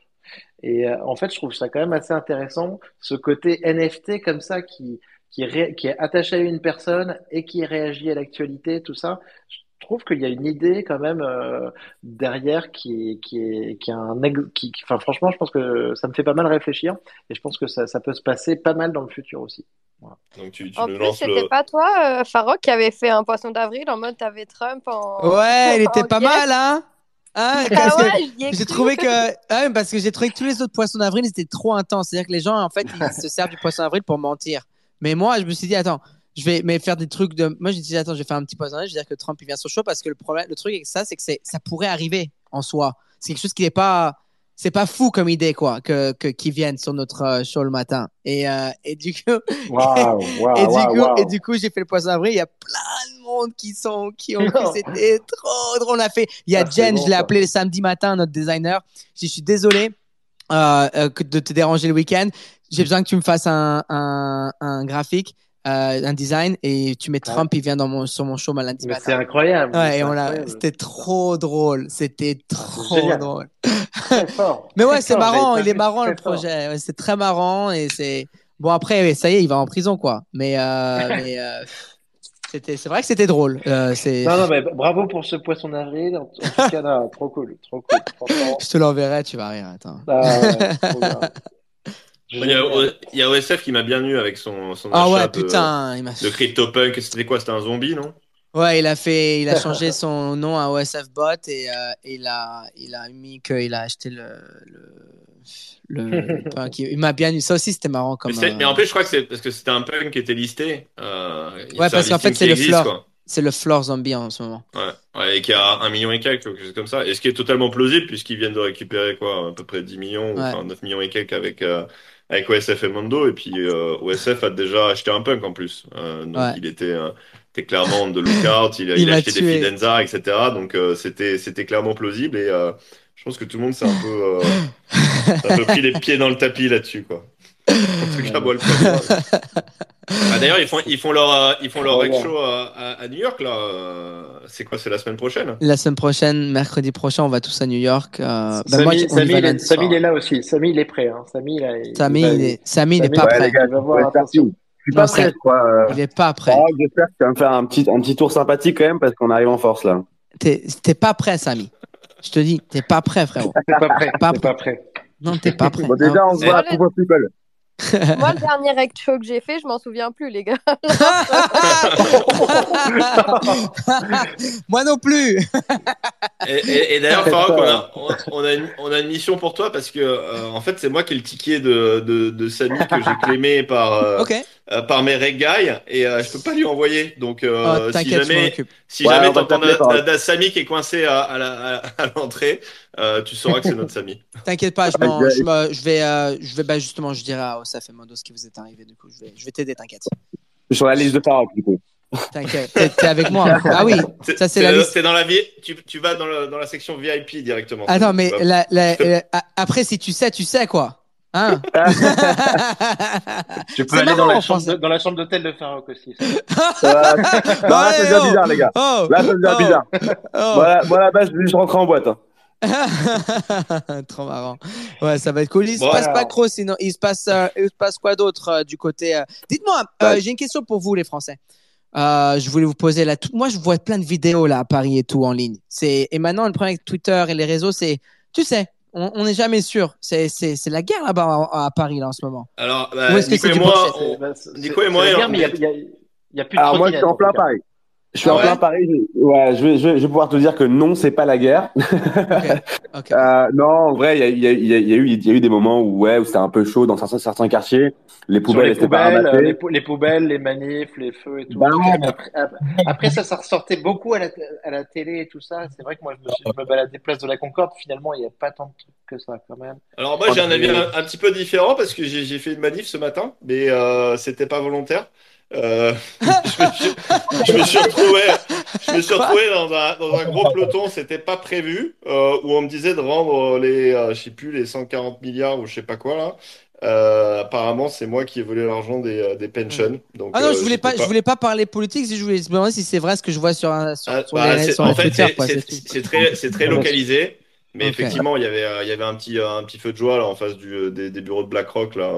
Et euh, en fait, je trouve ça quand même assez intéressant, ce côté NFT comme ça qui, qui, est, ré- qui est attaché à une personne et qui réagit à l'actualité, tout ça. Je trouve qu'il y a une idée quand même euh, derrière qui est, qui est, qui est un, qui, qui- enfin franchement, je pense que ça me fait pas mal réfléchir et je pense que ça, ça peut se passer pas mal dans le futur aussi. Donc tu, tu En plus, c'était le. pas toi, euh, Farok, qui avait fait un poisson d'avril en mode t'avais Trump en. Ouais, il était en pas guest. mal, hein? Ah parce ouais, ai J'ai trouvé que, ah, parce que j'ai trouvé que tous les autres poissons d'avril étaient trop intenses. C'est-à-dire que les gens, en fait, ils se servent du poisson d'avril pour mentir. Mais moi, je me suis dit, attends, je vais mais faire des trucs de. Moi, j'ai dit, attends, je vais faire un petit poisson d'avril. Je vais dire que Trump, il vient sur show parce que le problème, le truc avec ça, c'est que ça pourrait arriver en soi. C'est quelque chose qui n'est pas, c'est pas fou comme idée, quoi, que, que, qu'ils viennent sur notre euh, show le matin. Et, euh, et du coup, Waouh, waouh, et du waouh, coup, et du coup, j'ai fait le poisson d'avril. Il y a plein de monde qui sont, qui ont c'était trop drôle. On a fait. Il y a Ah, Jen, bon, je l'ai appelé le samedi matin, notre designer. Je suis désolé euh, euh, de te déranger le week-end. J'ai besoin que tu me fasses un, un, un graphique, euh, un design, et tu mets Trump, il vient dans mon, sur mon show ma lundi Mais c'est matin. incroyable. Ouais, et on l'a, c'était trop drôle. C'était trop génial. drôle. Fort. Mais ouais, c'est marrant, il est marrant le projet. Ouais, c'est très marrant et c'est bon après ça y est, il va en prison quoi. Mais euh, mais euh, c'était c'est vrai que c'était drôle. C'est Non, non, mais bravo pour ce poisson d'avril. En, en tout cas, là, trop cool, trop cool. Je te l'enverrai, tu vas rire. Attends. Ah, trop. Il y, a, il y a OSF qui m'a bien eu avec son, son Ah ouais, de, putain, il m'a de CryptoPunk. C'était quoi? C'était un zombie, non? Ouais, il a fait, il a changé son nom à OSF Bot et, euh, et il a, il a mis qu'il a acheté le, le, le- le punk. Il m'a bien eu. Ça aussi, c'était marrant comme. Mais, c'est- euh, mais en plus, je crois que c'est parce que c'était un punk qui était listé. Euh, Ouais, parce qu'en fait, c'est le existe, floor. quoi. c'est le floor zombie en ce moment. Ouais, ouais, et qui a un million et quelques, quelque chose comme ça. Et ce qui est totalement plausible, puisqu'ils viennent de récupérer quoi, à peu près 10 millions, ou enfin 9 millions et quelques avec, euh, avec OSF et Mondo. Et puis euh, OSF a déjà acheté un punk en plus. Euh, donc Ouais. il était, euh, était clairement on the lookout, il, a- Il il a m'a acheté tué. des Fidenza, etc. Donc c'était, c'était clairement plausible. Et je pense que tout le monde s'est un peu, un peu pris les pieds dans le tapis là-dessus, quoi. En tout cas, moi, le premier. Ah, d'ailleurs, ils font, ils font leur, euh, ils font leur Oh, rec ouais. show à, à- à New York, là. euh, C'est quoi? C'est la semaine prochaine? La semaine prochaine, mercredi prochain, on va tous à New York. Euh, ben Samy, moi, Samy, il est, lundi Samy, soir. il est là aussi. Samy, il est prêt. Hein. Samy, il, a- il Samy, il est, Samy, il est Samy, pas ouais, prêt. gars, Il va voir. Je suis pas prêt, quoi. Euh, Il est pas prêt. oh, J'espère que tu vas me faire un petit, un petit tour sympathique quand même parce qu'on arrive en force là. T'es t'es pas prêt, Samy. Je te dis, t'es pas prêt, frérot. T'es pas prêt. Pas T'es pas prêt. Non, t'es pas prêt. Bon, déjà, on se voit à People. Moi, le dernier rect show que j'ai fait, je m'en souviens plus, les gars. Moi non plus. Et, et- et d'ailleurs, Farok, on a, on, on a une, on a une mission pour toi parce que, euh, en fait, c'est moi qui ai le ticket de, de, de Samy que j'ai clémé par, euh, Ok. euh, par mes reg guys et euh, je peux pas lui envoyer. Donc, euh, Oh, si jamais, si Ouais, jamais t'entends Samy qui est coincé à, à la- à- à l'entrée, euh, tu sauras que c'est notre Samy. T'inquiète pas, je, m'en- Ouais, je, me- je vais, euh, je vais, bah, justement, je dirai à Osaf et Mondo ce qui vous est arrivé. Du coup, je vais, je vais t'aider, t'inquiète. Je suis sur la liste de Farok du coup. T'inquiète. T'es avec moi. Ah oui. Ça, c'est la liste. C'est dans la vie, tu, tu vas dans, le, dans la section VIP directement. Attends, mais Tu vas- la, la- après, si tu sais, tu sais quoi. Hein Tu peux aller dans la, chambre de- dans la chambre d'hôtel de Farok aussi. Ça va. non, là, ça devient bizarre, les gars. Oh, Là, ça devient Oh. bizarre. oh. Moi, à la base, je vais juste rentrer en boîte. hein. Trop marrant. Ouais, ça va être cool. Il se passe pas trop, sinon il se passe, euh, il se passe quoi d'autre euh, du côté. euh, Dites-moi, euh, j'ai une question pour vous, les Français. Euh, je voulais vous poser là. tout- Moi, je vois plein de vidéos là à Paris et tout en ligne. C'est et maintenant le problème avec Twitter et les réseaux, c'est, tu sais, on n'est jamais sûr. C'est c'est c'est la guerre là-bas à, à Paris là en ce moment. Alors, bah, Ou est-ce que Nico c'est et du moi, on- bah, Nico et moi, la on- guerre, mais il y a, il y a- y a plus de Alors, moi, je suis en plein. Paris. Je suis Ah en ouais plein Paris. Je- Ouais, je vais, je, vais, je vais pouvoir te dire que non, c'est pas la guerre. Euh, non, en vrai, il y a, il y, a, il y, a, il y, a eu, il y a eu des moments où, ouais, où c'était un peu chaud dans certains, certains quartiers. Les poubelles les étaient pas poubelles, ramassées. les, pou- les poubelles, les manifs, les feux et tout. Bah après, après- après, ça, ça ressortait beaucoup à la, à la télé et tout ça. C'est vrai que moi, je me, suis, je me baladais place de la Concorde. Finalement, il n'y a pas tant de trucs que ça, quand même. Alors moi j'ai un avis un, un petit peu différent parce que j'ai j'ai fait une manif ce matin, mais euh, c'était pas volontaire. Euh, je, me suis, je me suis retrouvé, je me suis retrouvé dans un, dans un gros peloton, c'était pas prévu, euh, où on me disait de rendre les, euh, je sais plus, les 140 milliards ou je sais pas quoi là. Euh, apparemment c'est moi qui ai volé l'argent des, des pensions. Donc, Ah non, euh, je voulais pas, je voulais pas parler politique. Je voulais me demander si c'est vrai ce que je vois sur, un- sur, Ah, sur bah, les, c'est- sur en fait, c'est- très, c'est très localisé, mais effectivement, il y avait, il y avait un petit, un petit feu de joie là en face du, des, des bureaux de BlackRock là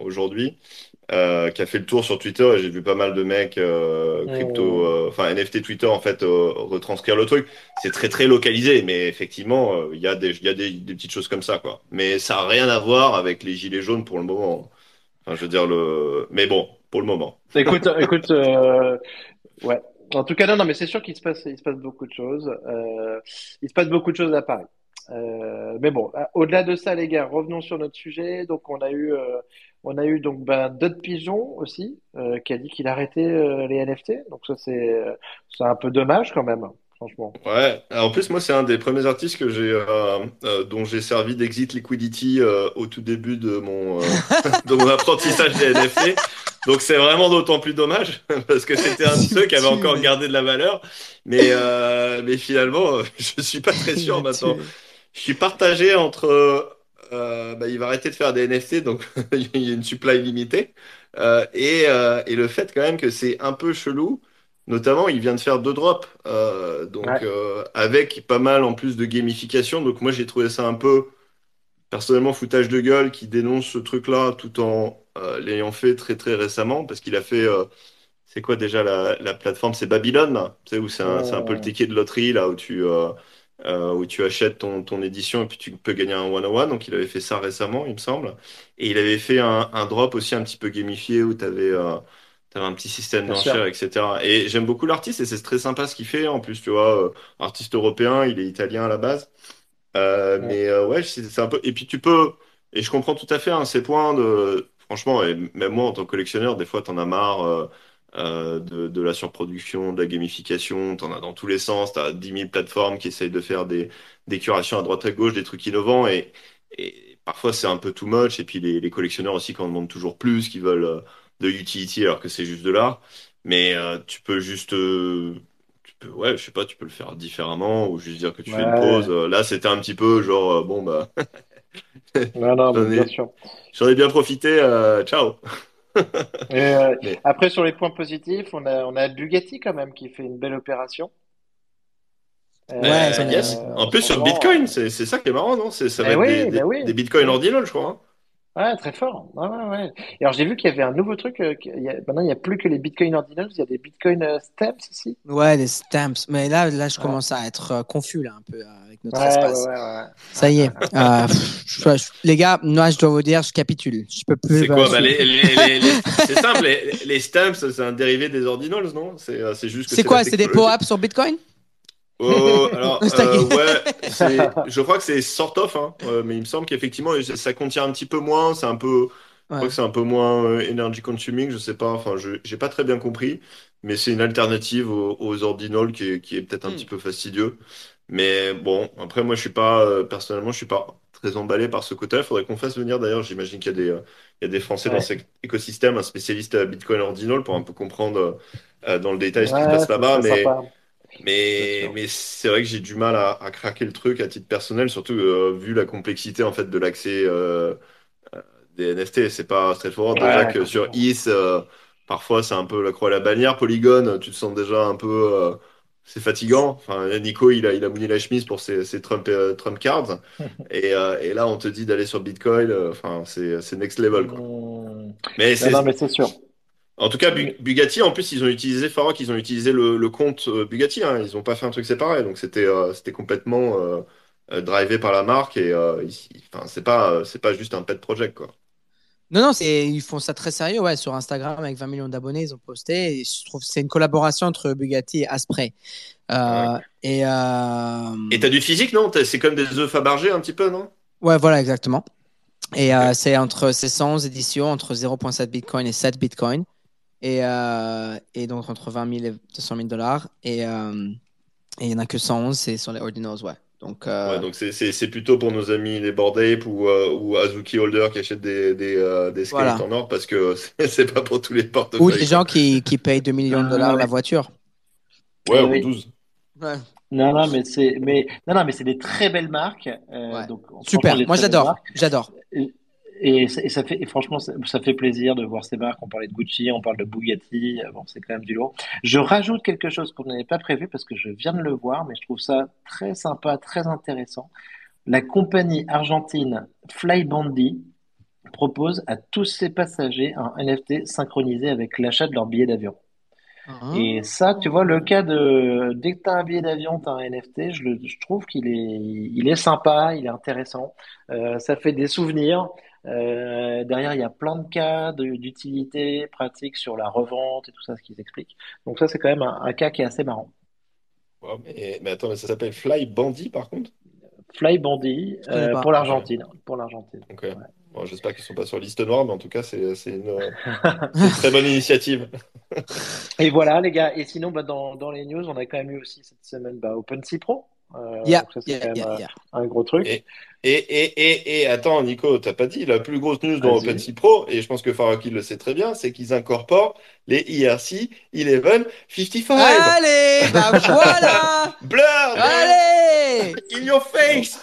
aujourd'hui, euh, qui a fait le tour sur Twitter et j'ai vu pas mal de mecs euh, crypto, euh, enfin NFT Twitter en fait euh, retranscrire le truc. C'est très très localisé, mais effectivement, euh, il y a des, il y a des, des petites choses comme ça quoi. Mais ça a rien à voir avec les gilets jaunes pour le moment. Enfin, je veux dire le, mais bon, pour le moment. Écoute, écoute, euh, ouais. En tout cas, non, non, mais c'est sûr qu'il se passe, il se passe beaucoup de choses. Euh, il se passe beaucoup de choses à Paris. Euh, mais bon, au-delà de ça, les gars, revenons sur notre sujet. Donc, on a eu, euh, on a eu donc ben Dot Pigeon aussi, euh, qui a dit qu'il arrêtait euh, les NFT. Donc ça, c'est, euh, c'est un peu dommage quand même, franchement. Ouais, en plus moi c'est un des premiers artistes que j'ai euh, euh, dont j'ai servi d'exit liquidity euh, au tout début de mon euh, de mon apprentissage des NFT. Donc c'est vraiment d'autant plus dommage parce que c'était un de ceux qui avait encore gardé de la valeur, mais euh, mais finalement euh, je suis pas très sûr maintenant. Je suis partagé entre euh, bah, il va arrêter de faire des NFT donc il y a une supply limitée euh, et euh, et le fait quand même que c'est un peu chelou. Notamment, il vient de faire deux drops, donc Ouais. avec pas mal en plus de gamification. Donc moi, j'ai trouvé ça un peu personnellement foutage de gueule qui dénonce ce truc-là tout en l'ayant fait très très récemment parce qu'il a fait. c'est quoi déjà la, la plateforme? C'est Babylone, là. Tu sais, où c'est un, c'est un peu le ticket de loterie là où tu euh, euh, où tu achètes ton, ton édition et puis tu peux gagner un one-on-one. Donc il avait fait ça récemment, il me semble. Et il avait fait un, un drop aussi un petit peu gamifié où tu avais, un petit système Bien d'enchères, sûr. etc. Et j'aime beaucoup l'artiste et c'est très sympa ce qu'il fait. En plus, tu vois, euh, artiste européen, il est italien à la base. Euh, Ouais. mais euh, ouais, c'est c'est un peu. Et puis tu peux. Et je comprends tout à fait hein, ces points de. Franchement, et même moi en tant que collectionneur, des fois, t'en as marre euh, euh, de, de la surproduction, de la gamification. T'en as dans tous les sens. T'as 10 000 plateformes qui essayent de faire des, des curations à droite à gauche, des trucs innovants. Et, et parfois, c'est un peu too much. Et puis les, les collectionneurs aussi, quand on demande toujours plus, qui veulent euh, de utility alors que c'est juste de l'art. Mais euh, tu peux juste. tu peux, ouais, je sais pas, tu peux le faire différemment ou juste dire que tu fais une Ouais. pause. Là, c'était un petit peu genre, bon, bah. Non, non, mais J'en ai- bien sûr. J'en ai bien profité, euh, ciao. Et, euh, Mais- après, sur les points positifs, on a, on a Bugatti quand même qui fait une belle opération. Euh, Ouais, yes. euh, En plus, sur Bitcoin, c'est ça qui est marrant, non? C'est- Ça va Eh être oui, des, bah des, oui. des Bitcoins ordinals, je crois. hein. Ouais, très fort. Ouais, ouais, ouais. Et alors, j'ai vu qu'il y avait un nouveau truc. euh, qu'il y a- maintenant, il n'y a plus que les Bitcoin ordinals, il y a des Bitcoin euh, stamps aussi. Ouais, les stamps. Mais là, là, je Ouais. commence à être euh, confus là, un peu euh, avec notre Ouais, ouais, espace. ouais, ouais. Ça y est. Euh, pff, je- je- les gars, moi, je dois vous dire, je capitule. Je peux plus. C'est quoi? Bah, les, les, les- les- c'est simple, les, les stamps, c'est un dérivé des ordinals, non? C'est euh, c'est juste que C'est la quoi? C'est des technologie. power-ups sur Bitcoin? Oh, alors, euh, ouais, je crois que c'est sort of, hein, euh, mais il me semble qu'effectivement, ça contient un petit peu moins, c'est un peu, je crois Ouais. que c'est un peu moins euh, energy consuming, je sais pas, enfin, je, j'ai pas très bien compris, mais c'est une alternative aux, aux ordinals qui est, qui est peut-être un Hmm. petit peu fastidieux. Mais bon, après, moi, je suis pas, euh, personnellement, je suis pas très emballé par ce côté. Il faudrait qu'on fasse venir, d'ailleurs, j'imagine qu'il y a des, euh, il y a des Français dans Ouais. cet écosystème, un spécialiste à Bitcoin ordinal pour un peu comprendre euh, dans le détail ce qui se Ouais, passe là-bas, serait mais. sympa. Mais, mais c'est vrai que j'ai du mal à, à craquer le truc à titre personnel, surtout euh, vu la complexité en fait de l'accès euh, euh, des NFT. C'est pas straightforward. Ouais, Déjà que sur complètement. ETH, euh, parfois c'est un peu la croix et la bannière. Polygon, tu te sens déjà un peu. euh, c'est fatigant. Enfin, Nico, il a, il a mouillé la chemise pour ses, ses Trump, euh, Trump cards. Et, euh, et là, on te dit d'aller sur Bitcoin. euh, Enfin, c'est c'est next level. Quoi. Mmh. Mais Non, c'est. non, mais c'est sûr. En tout cas, Bu- Bugatti, en plus, ils ont utilisé Farok, ils ont utilisé le, le compte euh, Bugatti. Hein, ils n'ont pas fait un truc séparé, donc c'était euh, c'était complètement euh, euh, drivé par la marque et euh, ils- enfin, c'est pas euh, c'est pas juste un pet project quoi. Non, non, c'est, ils font ça très sérieux. Ouais, sur Instagram, avec 20 millions d'abonnés, ils ont posté. Et je trouve que c'est une collaboration entre Bugatti et Asprey. Euh, Et. euh, Et t'as du physique, non? T'as- C'est comme des œufs Fabergé un petit peu, non? Ouais, voilà, exactement. Et euh, Ok. c'est entre ces 111 éditions, entre 0.7 Bitcoin et 7 Bitcoin. Et, euh, et donc entre 20 000 et 200 000 dollars. Et euh, et il n'y en a que 111, c'est sur les ordinals, ouais. Donc, euh, Ouais, donc c'est plutôt pour nos amis les Bored Ape ou, euh, ou Azuki Holder qui achètent des, des, euh, des skates Voilà. en or parce que c'est pas pour tous les ou portefeuilles. des gens qui, qui payent 2 millions de Ah, dollars ouais. la voiture. Ouais, ou oui. 12. Ouais. Non, non, mais c'est, mais, non, non, mais c'est des très belles marques. Euh, Ouais. donc, Super, moi j'adore, j'adore. Et, et ça, fait, et franchement, ça, ça fait plaisir de voir ces marques. On parlait de Gucci, on parle de Bugatti. euh, Bon, c'est quand même du lourd. Je rajoute quelque chose qu'on n'avait pas prévu parce que je viens de le voir, mais je trouve ça très sympa, très intéressant. La compagnie argentine Flybondi propose à tous ses passagers un NFT synchronisé avec l'achat de leur billet d'avion. Hein Et ça, tu vois, le cas de dès que tu as un billet d'avion, tu as un NFT, je, le, je trouve qu'il est, il est sympa, il est intéressant. Euh, ça fait des souvenirs. Euh, derrière, il y a plein de cas d'utilité pratique sur la revente et tout ça, ce qu'ils expliquent. Donc ça, c'est quand même un, un cas qui est assez marrant. Mais, mais attends, mais ça s'appelle Fly Bandit par contre? Je connais euh, pour l'Argentine, pour l'Argentine. Donc, Ouais. bon, j'espère qu'ils sont pas sur liste noire, mais en tout cas, c'est c'est une, très bonne initiative. Et voilà, les gars. Et sinon, bah, dans, dans les news, on a quand même eu aussi cette semaine bah, OpenSea Pro. Euh, Yeah, ça, c'est yeah, quand même yeah, euh, yeah. un gros truc. Et, et, et, et, et attends, Nico, t'as pas dit, la plus grosse news dans. OpenSea Pro, et je pense que Faraki le sait très bien, c'est qu'ils incorporent les E IRC 1155. Allez, bah voilà Blur, Allez in your face!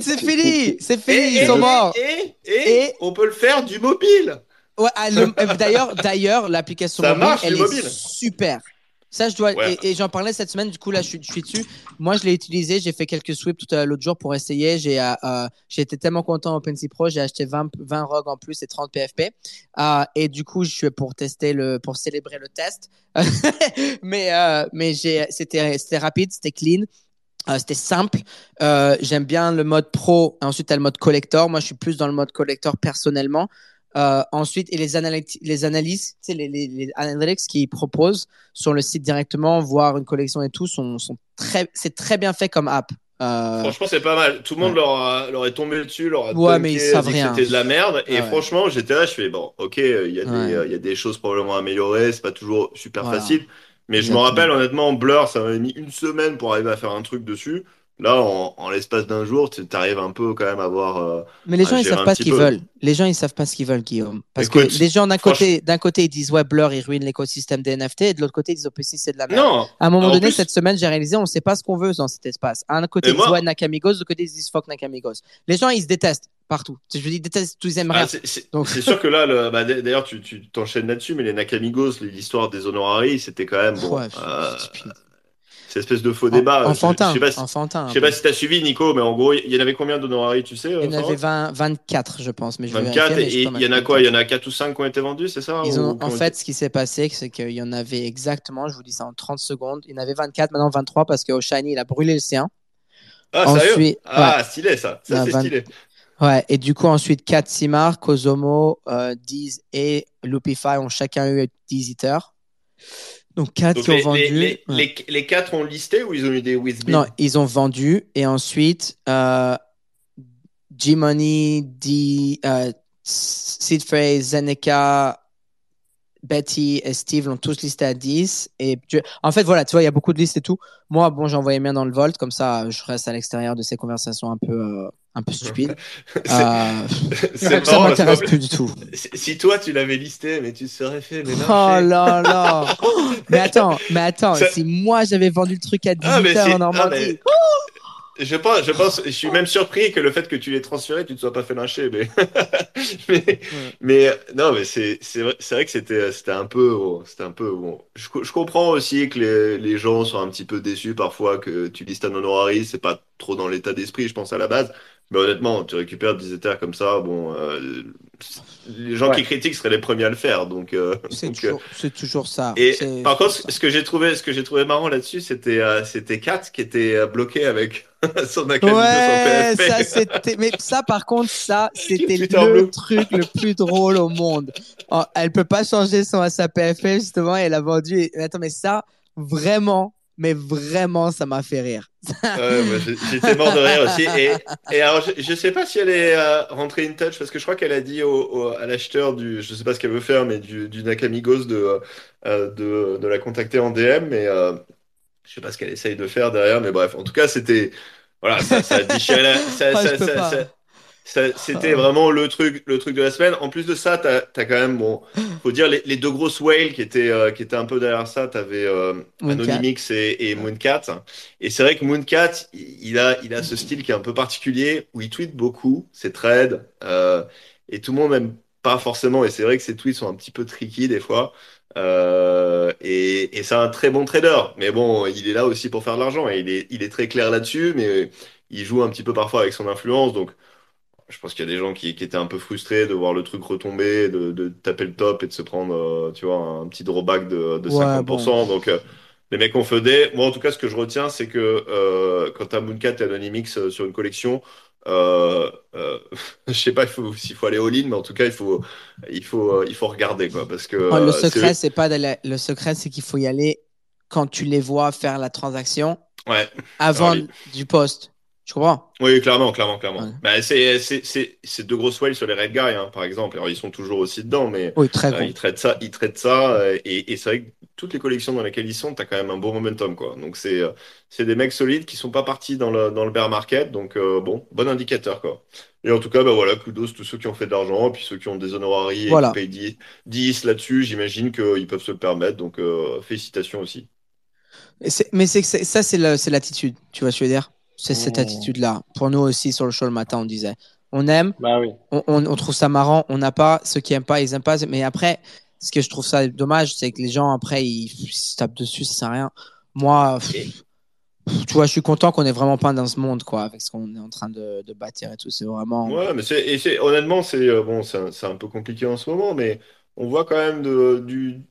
C'est fini, c'est fini, et, ils sont morts. et, et, Et- on peut le faire du mobile. Ouais, ah, euh, d'ailleurs, d'ailleurs, l'application mobile, marche, elle est mobile. super. Ça, je dois. Ouais. Et, et j'en parlais cette semaine. Du coup, là, je suis, je suis dessus. Moi, je l'ai utilisé. J'ai fait quelques sweeps tout à l'autre jour pour essayer. J'ai, euh, euh, été tellement content OpenSea Pro. J'ai acheté 20, 20 ROG en plus et 30 PFP. Euh, et du coup, je suis pour tester le, pour célébrer le test. mais, euh, mais c'était rapide, c'était clean. Euh, C'était simple. Euh, J'aime bien le mode pro. Ensuite, tu as le mode collector. Moi, je suis plus dans le mode collector personnellement. Euh, ensuite, et les, analyti- les analyses, les, les, les analytics qu'ils proposent sur le site directement, voir une collection et tout, sont, sont très, c'est très bien fait comme app. Euh, Franchement, c'est pas mal. Tout le monde ouais. leur, a- leur est tombé dessus, leur a Ouais, mais ils savent rien. c'était de la merde. Et Ah ouais. franchement, j'étais là, je fais bon, ok, il y, a des, euh, y a des choses probablement à améliorer, c'est pas toujours super Voilà. facile. Mais je me rappelle, honnêtement, Blur, ça m'avait mis une semaine pour arriver à faire un truc dessus. Là, en, en l'espace d'un jour, tu arrives un peu quand même à voir. euh, Mais les gens, ils savent pas ce qu'ils veulent. Les gens, ils savent pas ce qu'ils veulent, Guillaume. Parce Écoute, que les gens, d'un côté, d'un côté, ils disent, ouais, Blur, ils ruinent l'écosystème des NFT, et de l'autre côté, ils disent, si c'est de la merde. Non, À un moment En donné, plus- cette semaine, j'ai réalisé, on ne sait pas ce qu'on veut dans cet espace. À un côté, Et ils disent, ouais, Nakamigos, de l'autre côté, ils disent, fuck Nakamigos. Les gens, ils se détestent partout. Je veux dire, ils détestent, tous ils aiment Ah, rien. c'est- Donc- sûr que là, le- bah, d'ailleurs, tu t'enchaînes là-dessus, mais les Nakamigos, l'histoire des honoraries, c'était quand même bon. Ouais, euh. Cette espèce de faux débat. Je- Enfantin. Je sais pas si, Enfantin. je sais pas si t'as suivi, Nico, mais en gros, il y en avait combien d'honoraries, tu sais Il y en euh, avait Florent 20, 24, je pense. Mais je vais 24, vérifier, mais je et il y en a quoi? Il y 24. en a 4 ou 5 qui ont été vendus, c'est ça Ils ont, en fait, ce qui s'est passé, c'est qu'il y en avait exactement, je vous dis ça en 30 secondes, il y en avait 24, maintenant 23, parce que Shiny, il a brûlé le sien. Ah, sérieux? Ah, stylé ça. Ça, Ah, c'est 20 stylé. Ouais, et du coup, ensuite, 4 Simar, Kozomo, euh, Diz et Loopify ont chacun eu 10 hitters. Donc, 4 Donc, qui ont les, vendu. les, les, Ouais. les, les 4 ont listé ou ils ont eu des Wizbid Non, ils ont vendu. Et ensuite, euh, G-Money, D, euh, Sid Frey, Zeneca, Betty et Steve l'ont tous listé à 10. Et tu- en fait, voilà, tu vois, il y a beaucoup de listes et tout. Moi, bon, j'ai envoyé mien dans le Volt, comme ça, je reste à l'extérieur de ces conversations un peu, euh, un peu stupides. Euh, ça m'intéresse plus, du tout. Si toi tu l'avais listé, mais tu serais fait mais Oh là là! mais attends, mais attends, Ça- si moi j'avais vendu le truc à 18 Ah, heures en ah, Normandie. mais- Je pense, je pense, je suis même surpris que le fait que tu l'aies transféré, tu ne te sois pas fait lyncher, mais, mais, mais, non, mais c'est, vrai, que c'était, un peu, c'était un peu, bon. Je, co- je comprends aussi que les, les gens sont un petit peu déçus parfois que tu listes un honorari, c'est pas trop dans l'état d'esprit, je pense, à la base. Mais honnêtement, tu récupères 10 éthers comme ça, bon, euh, les gens Ouais. qui critiquent seraient les premiers à le faire, donc, euh, C'est euh, toujours, c'est toujours ça. et par contre, ça. ce que j'ai trouvé, ce que j'ai trouvé marrant là-dessus, c'était euh, c'était Kat qui était euh, bloqué avec son Akami Ouais, 200 PFP. ça c'était. Mais ça, par contre, ça c'était le truc le plus drôle au monde. Oh, elle peut pas changer son SAPFL justement. Et elle a vendu. Attends, mais ça, vraiment, mais vraiment, ça m'a fait rire. Ouais, j'étais mort de rire aussi. Et, et alors, je, je sais pas si elle est euh, rentrée in touch parce que je crois qu'elle a dit au, au- à l'acheteur du, je sais pas ce qu'elle veut faire, mais du, du Nakamigos de, euh, de, de la contacter en DM, mais euh, je sais pas ce qu'elle essaye de faire derrière, mais bref, en tout cas, c'était, voilà, ça, ça a déchiré la- ça- ça- ça- c'était vraiment le truc, le truc de la semaine. En plus de ça, t'as, t'as quand même, bon, faut dire les, les deux grosses whales qui étaient, euh, qui étaient un peu derrière ça. T'avais euh. Anonymix et, et Mooncat. Et c'est vrai que Mooncat, il a, il a ce style qui est un peu particulier où il tweet beaucoup, ses trades, euh, et tout le monde n'aime pas forcément. Et c'est vrai que ses tweets sont un petit peu tricky des fois. Euh, et, et c'est un très bon trader. Mais bon, il est là aussi pour faire de l'argent et il est, il est très clair là-dessus, mais il joue un petit peu parfois avec son influence. Donc, je pense qu'il y a des gens qui, qui étaient un peu frustrés de voir le truc retomber, de, de taper le top et de se prendre, euh, tu vois, un petit drawback de, de Ouais, 50%. Donc, euh, les mecs ont feudé. Moi, en tout cas, ce que je retiens, c'est que euh, quand t'as Mooncat et Anonymix euh, sur une collection, euh, euh, je sais pas s'il faut aller all-in, mais en tout cas, il faut, il faut, il faut regarder, quoi. Parce que Oh, euh, le secret, c'est pas. Le secret, c'est qu'il faut y aller quand tu les vois faire la transaction Ouais. avant Ah du post. Tu comprends? Oui, clairement, clairement, clairement. Ouais. Bah, c'est, c'est, c'est, c'est deux grosses whales sur les Red Guy, hein, par exemple. Alors, ils sont toujours aussi dedans, mais Oui, très euh, ils traitent ça, ils traitent ça, euh, et, et c'est vrai que toutes les collections dans lesquelles ils sont, t'as quand même un bon momentum, quoi. Donc, c'est, euh, c'est des mecs solides qui sont pas partis dans le, dans le bear market, donc, bon, bon indicateur, quoi. Et en tout cas, bah voilà, kudos tous ceux qui ont fait de l'argent, puis ceux qui ont des honoraries et Voilà. qui payent 10, 10 là-dessus, j'imagine qu'ils peuvent se le permettre, donc, félicitations aussi. Mais ça, c'est l'attitude. Tu vois je veux dire? C'est cette Oh. attitude-là. Pour nous aussi, sur le show le matin, on disait on aime, Bah oui. on, on- on trouve ça marrant, on n'a pas. Ceux qui aiment pas, ils aiment pas. Mais après, ce que je trouve ça dommage, c'est que les gens, après, ils, ils se tapent dessus, ça sert à rien. Moi, pff, Et- pff, tu vois, je suis content qu'on est vraiment pas dans ce monde, quoi, avec ce qu'on est en train de, de bâtir et tout. C'est vraiment. Ouais, mais c'est, honnêtement, c'est, euh, bon, c'est un, c'est un peu compliqué en ce moment, mais on voit quand même de, du,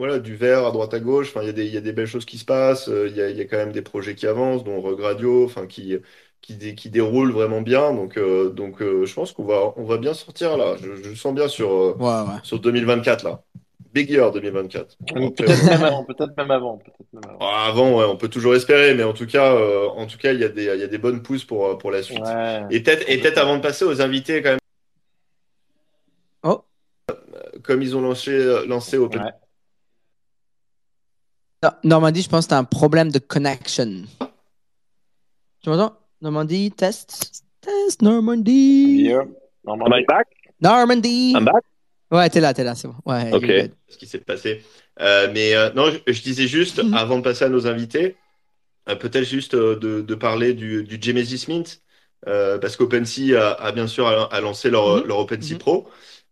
voilà, du vert à droite à gauche. Enfin, il y a des, il y a des belles choses qui se passent. Euh, Il y a, il y a quand même des projets qui avancent, dont Rug Radio, enfin, qui, qui, dé- qui déroulent vraiment bien. Donc, euh, donc euh, je pense qu'on va, on va bien sortir là. Je, sens bien sur, euh, Ouais, ouais. sur 2024 là. Big year 2024. Donc, Peut-être euh, même avant, peut-être même avant, peut-être même avant. ah, avant, ouais, on peut toujours espérer, mais en tout cas, euh, en tout cas, il y a des, il y a des bonnes pousses pour, euh, pour la suite. Ouais. Et peut-être, et peut-être avant de passer aux invités, quand même, Oh. comme ils ont lancé, lancé Open Ouais. Non, Normandie, je pense que tu as un problème de connection. Tu m'entends? Normandie, test. Test, Normandie. Yeah. Am I back? Normandie. I'm back? Ouais, t'es là, t'es là, c'est bon. Ouais, Ok. ce qui s'est passé. Euh, mais euh, non, je, je disais juste, Mhm. avant de passer à nos invités, euh, peut-être juste euh, de, de parler du, du Genesis Mint, euh, parce qu'OpenSea a, a bien sûr a, a lancé leur, Mhm. leur OpenSea Mhm. Pro.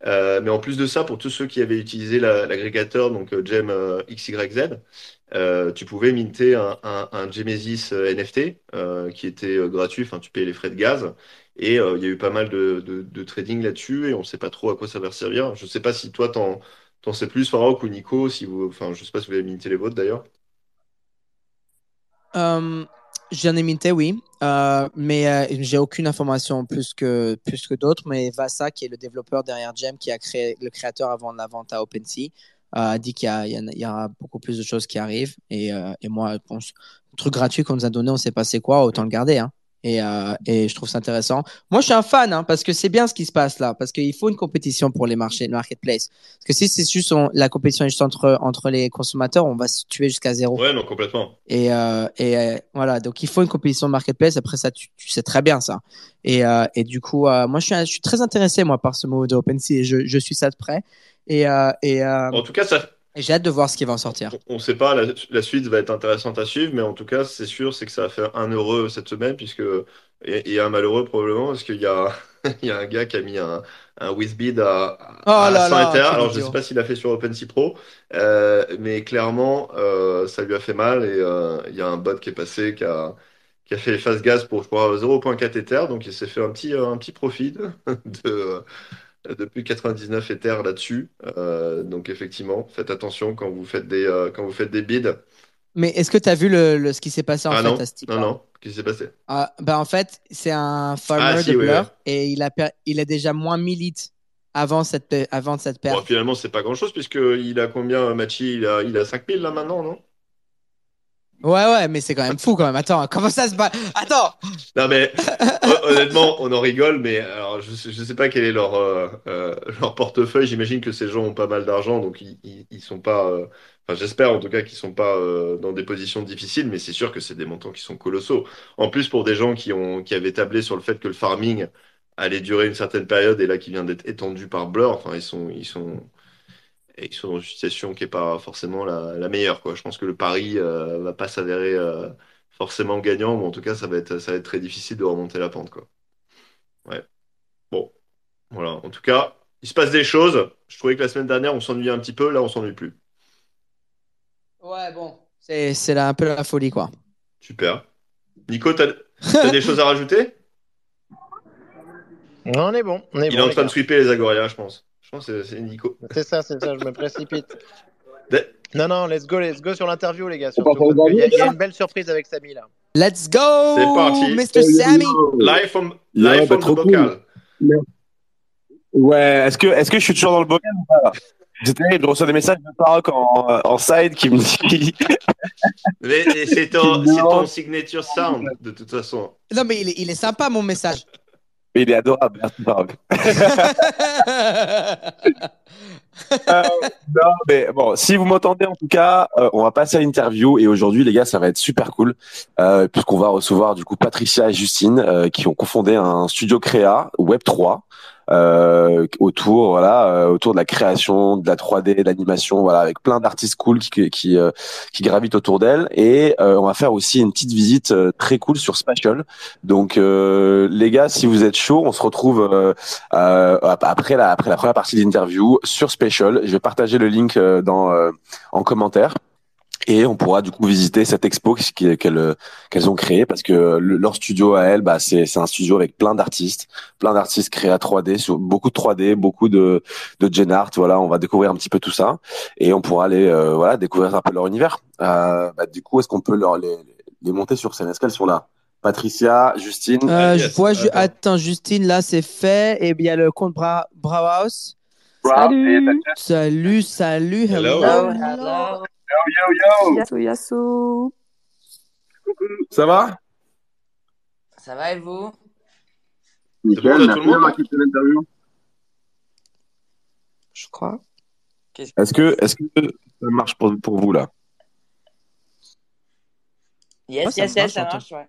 Euh, mais en plus de ça, pour tous ceux qui avaient utilisé la- l'agrégateur, donc euh, Gem euh, XYZ, euh, tu pouvais minter un, un, euh, NFT qui était gratuit, enfin tu payais les frais de gaz. Et il y a eu pas mal de, trading là-dessus et on ne sait pas trop à quoi ça va servir. Je ne sais pas si toi, t'en, t'en sais plus, Farouk ou Nico, si vous, je sais pas si vous avez minté les vôtres d'ailleurs. J'en ai minté, oui, Euh, mais euh, j'ai aucune information plus que, plus que d'autres. Mais Vasa, qui est le développeur derrière Gem, qui a créé le créateur avant la vente à OpenSea, euh, a dit qu'il y, y y aura beaucoup plus de choses qui arrivent. Et, et moi, bon, le truc gratuit qu'on nous a donné, on sait pas c'est quoi, autant le garder. Hein. Et, euh, et je trouve ça intéressant. Moi, je suis un fan hein, parce que c'est bien ce qui se passe là, parce qu'il faut une compétition pour les marchés, le marketplace. Parce que si c'est juste on- la compétition est juste entre entre les consommateurs, on va se tuer jusqu'à zéro. Ouais, non, complètement. Et, euh, et euh, voilà, donc il faut une compétition de marketplace. Après ça, tu, tu sais très bien ça. Et, et du coup, moi, je suis, je suis très intéressé moi par ce mot de OpenSea. Et je, je suis ça de près. Et, et, En tout cas, ça, j'ai hâte de voir ce qui va en sortir. on ne sait pas, la, la suite va être intéressante à suivre, mais en tout cas, c'est sûr, c'est que ça va faire un heureux cette semaine, puisque et, et un malheureux probablement, parce qu'il y a, il y a un gars qui a mis un, un Whizbid à, Oh à là 100 là, Alors, je idiot. sais pas s'il a fait sur OpenSea Pro, euh, mais clairement, euh, ça lui a fait mal, et euh, il y a un bot qui est passé, qui a, qui a fait les phases gaz pour, je crois, 0.4 Ether, donc il s'est fait un petit, un petit profit de, depuis 99 Ether là-dessus. Euh, donc effectivement, faites attention quand vous faites des, euh, quand vous faites des bids. Mais est-ce que tu as vu le, le- ce qui s'est passé en ah fait non, à ce type non, non, qu'est-ce qui s'est passé? Ah, bah en fait, c'est un farmer Ah, si, de oui, Blur oui. et il a, per- il a déjà moins 1000 litres avant cette, avant cette Bon, perte. finalement, c'est pas grand-chose puisqu'il a combien, Machi? Il a, il a 5000 là maintenant, non? Ouais, ouais, mais c'est quand même fou quand même. Attends, comment ça se passe Attends Non, mais hon- honnêtement, on en rigole, mais alors, je je sais pas quel est leur, euh, euh, leur portefeuille. J'imagine que ces gens ont pas mal d'argent, donc ils, ils, sont pas. euh, Enfin, j'espère en tout cas qu'ils sont pas dans des positions difficiles, mais c'est sûr que c'est des montants qui sont colossaux. En plus, pour des gens qui ont, qui avaient tablé sur le fait que le farming allait durer une certaine période et là qui vient d'être étendu par Blur, enfin, ils sont, ils sont, ils sont dans une situation qui est pas forcément la, la meilleure, quoi. Je pense que le pari euh, va pas s'avérer euh, forcément gagnant, ou en tout cas, ça va être, ça va être très difficile de remonter la pente, quoi. Ouais. Bon, voilà. En tout cas, il se passe des choses. Je trouvais que la semaine dernière, on s'ennuyait un petit peu. Là, on s'ennuie plus. Ouais, bon. C'est c'est là un peu la folie, quoi. Super. Nico, t'as, t'as des choses à rajouter? On est bon, on est Il est bon. en les train de sweeper les Agorias, je pense. Je pense que c'est Nico. C'est ça, c'est ça, je me précipite. De- Non, non, let's go, let's go sur l'interview, les gars. Surtout, y, a- il y a une belle surprise avec Samy là. Let's go C'est parti. Mr. Sammy Live from, Yeah, live bah, from the trop cool. bocal. Ouais, est-ce que, est-ce que je suis toujours dans le bocal ou pas? C'est terrible, je reçois des messages de Paroc en, en side qui me dit Mais c'est ton, signature sound, de toute façon. Non, mais il est, il est sympa, mon message. Mais il est adorable, Paroc. Euh, non, mais bon, si vous m'entendez en tout cas, euh, on va passer à l'interview et aujourd'hui les gars, ça va être super cool euh, puisqu'on va recevoir du coup Patricia et Justine qui ont confondé un studio créa Web 3 euh, autour voilà euh, autour de la création, de la 3D, de l'animation, voilà avec plein d'artistes cool qui qui euh, qui gravitent autour d'elle et euh, on va faire aussi une petite visite euh, très cool sur Spatial. Donc euh, les gars, si vous êtes chaud, on se retrouve après la après la première partie de l'interview sur Special. Je vais partager le link dans en commentaire. Et on pourra du coup visiter cette expo qu'elles qu'elles ont créée parce que le- leur studio à elles, bah, c'est c'est un studio avec plein d'artistes, plein d'artistes créés à 3D, sur beaucoup de 3D, beaucoup de de gen art. Voilà, on va découvrir un petit peu tout ça et on pourra aller euh, voilà découvrir un peu leur univers. Euh, bah, du coup, est-ce qu'on peut leur les, les monter sur scène? Est-ce qu'elles sont là? Patricia, Justine? Euh, Ah, je vois, ju- Attends. attends, Justine, là, c'est fait. Et bien, il y a le compte Bra Brauhaus. Salut. Salut, salut, hello. Hello. Hello. Yasu Yasu. Ça va? Ça va et vous? Bon, a tout le monde Je crois. Est-ce que est-ce que ça marche pour pour vous là? Yes, Ouais, ça yes, marche, yes, ça j'entends. marche, ouais.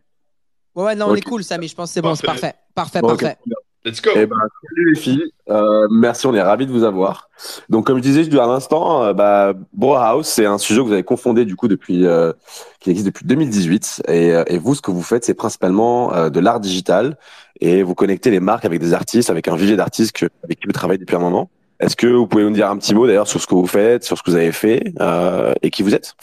Ouais, ouais, non, on est cool, Samy. Je pense que c'est bon, c'est Parfait. parfait. Parfait, Bon, ok. parfait. Let's go. Eh ben, salut les filles. Euh, merci, on est ravis de vous avoir. Donc, comme je disais juste à l'instant, euh, bah, House, c'est un sujet que vous avez confondé du coup depuis, euh, qui existe depuis 2018. Et, euh, et vous, ce que vous faites, c'est principalement euh, de l'art digital et vous connectez les marques avec des artistes, avec un vivier d'artistes avec qui vous travaillez depuis un moment. Est-ce que vous pouvez nous dire un petit mot d'ailleurs sur ce que vous faites, sur ce que vous avez fait euh, et qui vous êtes?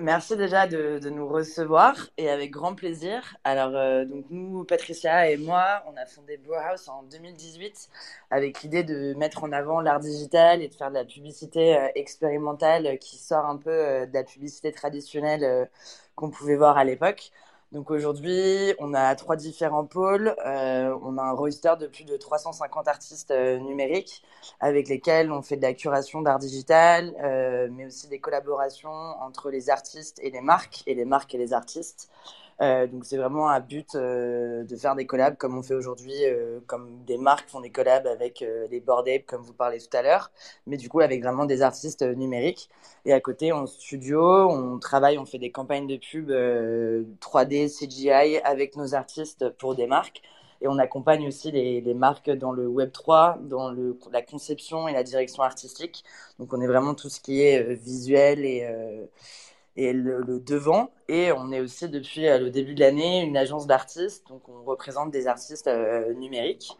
Merci déjà de, nous recevoir et avec grand plaisir. Alors, euh, donc nous, Patricia et moi, on a fondé Brewhouse en 2018 avec l'idée de mettre en avant l'art digital et de faire de la publicité euh, expérimentale qui sort un peu euh, de la publicité traditionnelle qu'on pouvait voir à l'époque. Donc aujourd'hui, on a trois différents pôles. Euh, on a un roster de plus de 350 artistes euh, numériques avec lesquels on fait de la curation d'art digital, euh, mais aussi des collaborations entre les artistes et les marques, et les marques et les artistes. Euh, donc c'est vraiment un but euh, de faire des collabs comme on fait aujourd'hui, euh, comme des marques font des collabs avec les Bored Ape, comme vous parlez tout à l'heure, mais du coup avec vraiment des artistes numériques. Et à côté, en studio, on travaille, on fait des campagnes de pub euh, 3D, CGI avec nos artistes pour des marques. Et on accompagne aussi les, marques dans le Web 3, dans le, la conception et la direction artistique. Donc on est vraiment tout ce qui est visuel et, et le, devant. Et on est aussi depuis euh, le début de l'année une agence d'artistes. Donc on représente des artistes euh, numériques.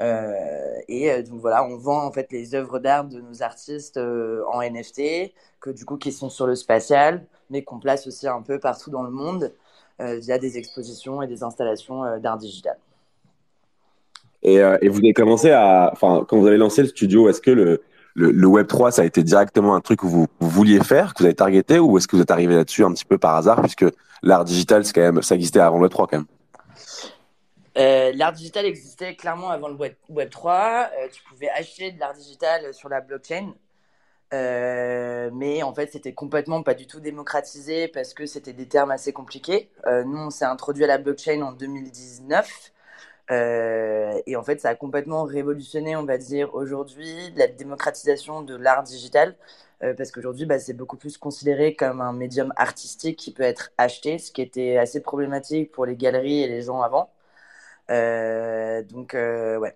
Euh, et donc voilà, on vend en fait les œuvres d'art de nos artistes en NFT, que du coup qui sont sur le spatial, mais qu'on place aussi un peu partout dans le monde via des expositions et des installations d'art digital. Et, et vous avez commencé à, enfin, quand vous avez lancé le studio, est-ce que le, le, Web 3, ça a été directement un truc que vous, vouliez faire, que vous avez targeté, ou est-ce que vous êtes arrivé là-dessus un petit peu par hasard, puisque l'art digital, c'est quand même, ça existait avant le Web 3 quand même? Euh, l'art digital existait clairement avant le Web, Web 3. Euh, tu pouvais acheter de l'art digital sur la blockchain. Euh, mais en fait, c'était complètement pas du tout démocratisé parce que c'était des termes assez compliqués. Nous, on s'est introduit à la blockchain en 2019. Euh, et en fait, ça a complètement révolutionné, on va dire, aujourd'hui, la démocratisation de l'art digital. Euh, parce qu'aujourd'hui, bah, c'est beaucoup plus considéré comme un médium artistique qui peut être acheté, ce qui était assez problématique pour les galeries et les gens avant. Euh, donc, ouais.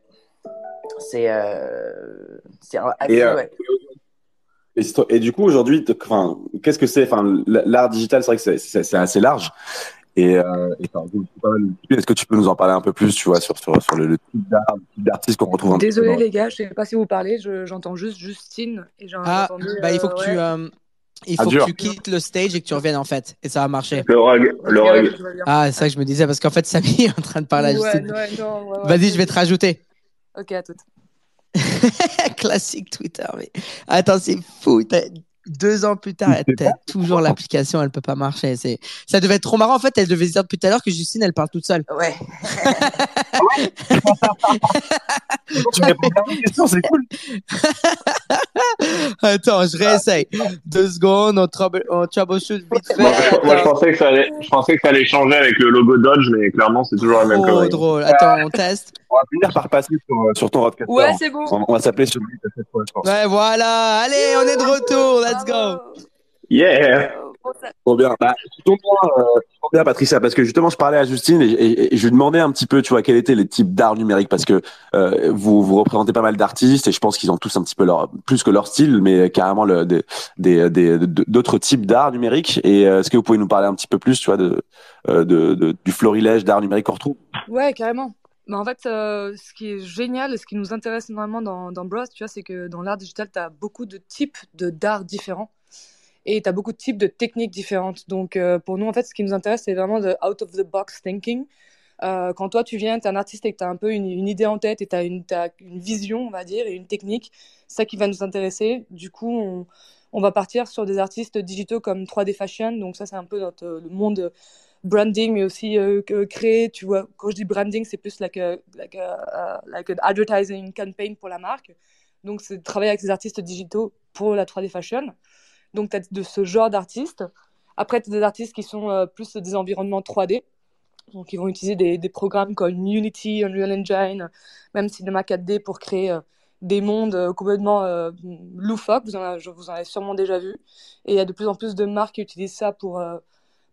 C'est c'est un- Et, ouais. Et, du coup, aujourd'hui, qu'est-ce que c'est Enfin, l'art digital, c'est vrai que c'est assez large. Et, euh, et est-ce que tu peux nous en parler un peu plus, tu vois, sur, sur, sur le, le type d'artiste qu'on retrouve un peu les gars, je sais pas si vous parlez, je- j'entends juste Justine et j'ai Ah, entendu. bah, il faut que euh, tu, euh, il Ah, faut que tu quittes le stage et que tu reviennes, en fait. Et ça va marcher. Le rug, le rug. Ah, c'est ça que je me disais, parce qu'en fait, Samy est en train de parler à Ouais, Justine. ouais, non, ouais, ouais. Vas-y, je vais te rajouter. Ok, à toute. Classique Twitter, mais attends, c'est fou. Deux ans plus tard, t'as toujours l'application, elle peut pas marcher. C'est, ça devait être trop marrant. En fait, elle devait se dire depuis tout à l'heure que Justine, elle parle toute seule. Ouais. Tu réponds bien aux questions, c'est cool. Attends, je réessaye. Deux secondes, on, trouble, on troubleshoot vite fait. Moi, je, moi, je Attends. pensais que ça allait, je pensais que ça allait changer avec le logo Dodge, mais clairement, c'est toujours la même Trop connerie. drôle. Attends, on teste. On va finir par passer sur, sur ton roadcaster. Ouais, c'est bon. on, on va s'appeler sur lui cette fois, je pense. Ouais, voilà. Allez, on est de retour. Let's go. Yeah! Trop bien. Bah, euh, bien, Patricia, parce que justement, je parlais à Justine et, je lui demandais un petit peu, tu vois, quels étaient les types d'art numérique, parce que euh, vous vous représentez pas mal d'artistes et je pense qu'ils ont tous un petit peu plus que leur style, mais carrément d'autres types d'art numérique. Et euh, est-ce que vous pouvez nous parler un petit peu plus, tu vois, de, du florilège d'art numérique qu'on retrouve? Ouais, carrément. Mais en fait, ce qui est génial ce qui nous intéresse énormément dans, dans Bros, tu vois, c'est que dans l'art digital, tu as beaucoup de types de d'art différents. Et tu as beaucoup de types de techniques différentes. Donc, euh, pour nous, en fait, ce qui nous intéresse, c'est vraiment de out of the box thinking. Euh, quand toi, tu viens, tu es un artiste et que tu as un peu une, idée en tête et tu as, une vision, on va dire, et une technique, ça qui va nous intéresser. Du coup, on, va partir sur des artistes digitaux comme 3D Fashion. Donc, ça, c'est un peu notre, le monde branding, mais aussi euh, créer. Tu vois, quand je dis branding, c'est plus like, a, like, like an advertising campaign pour la marque. Donc, c'est travailler avec ces artistes digitaux pour la 3D Fashion. Donc, tu as de ce genre d'artistes. Après, tu as des artistes qui sont euh, plus des environnements 3D. Donc, ils vont utiliser des, programmes comme Unity, Unreal Engine, même Cinema 4D pour créer euh, des mondes euh, complètement euh, loufoques. Vous en, je- vous en avez sûrement déjà vu. Et il y a de plus en plus de marques qui utilisent ça pour,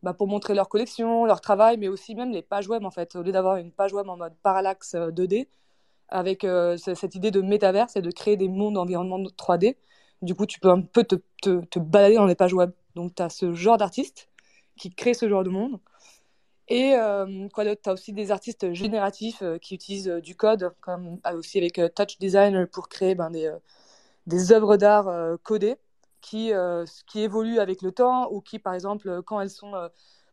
bah, pour montrer leur collection, leur travail, mais aussi même les pages web en fait. Au lieu d'avoir une page web en mode parallaxe euh, 2D, avec ce- cette idée de métaverse et de créer des mondes d'environnement 3D, du coup, tu peux un peu te, te, balader dans les pages web. Donc, tu as ce genre d'artiste qui crée ce genre de monde. Et euh, quoi d'autre? Tu as aussi des artistes génératifs euh, qui utilisent euh, du code, comme aussi avec Touch Designer pour créer ben, des, des œuvres d'art codées qui, qui évoluent avec le temps ou qui, par exemple, quand elles sont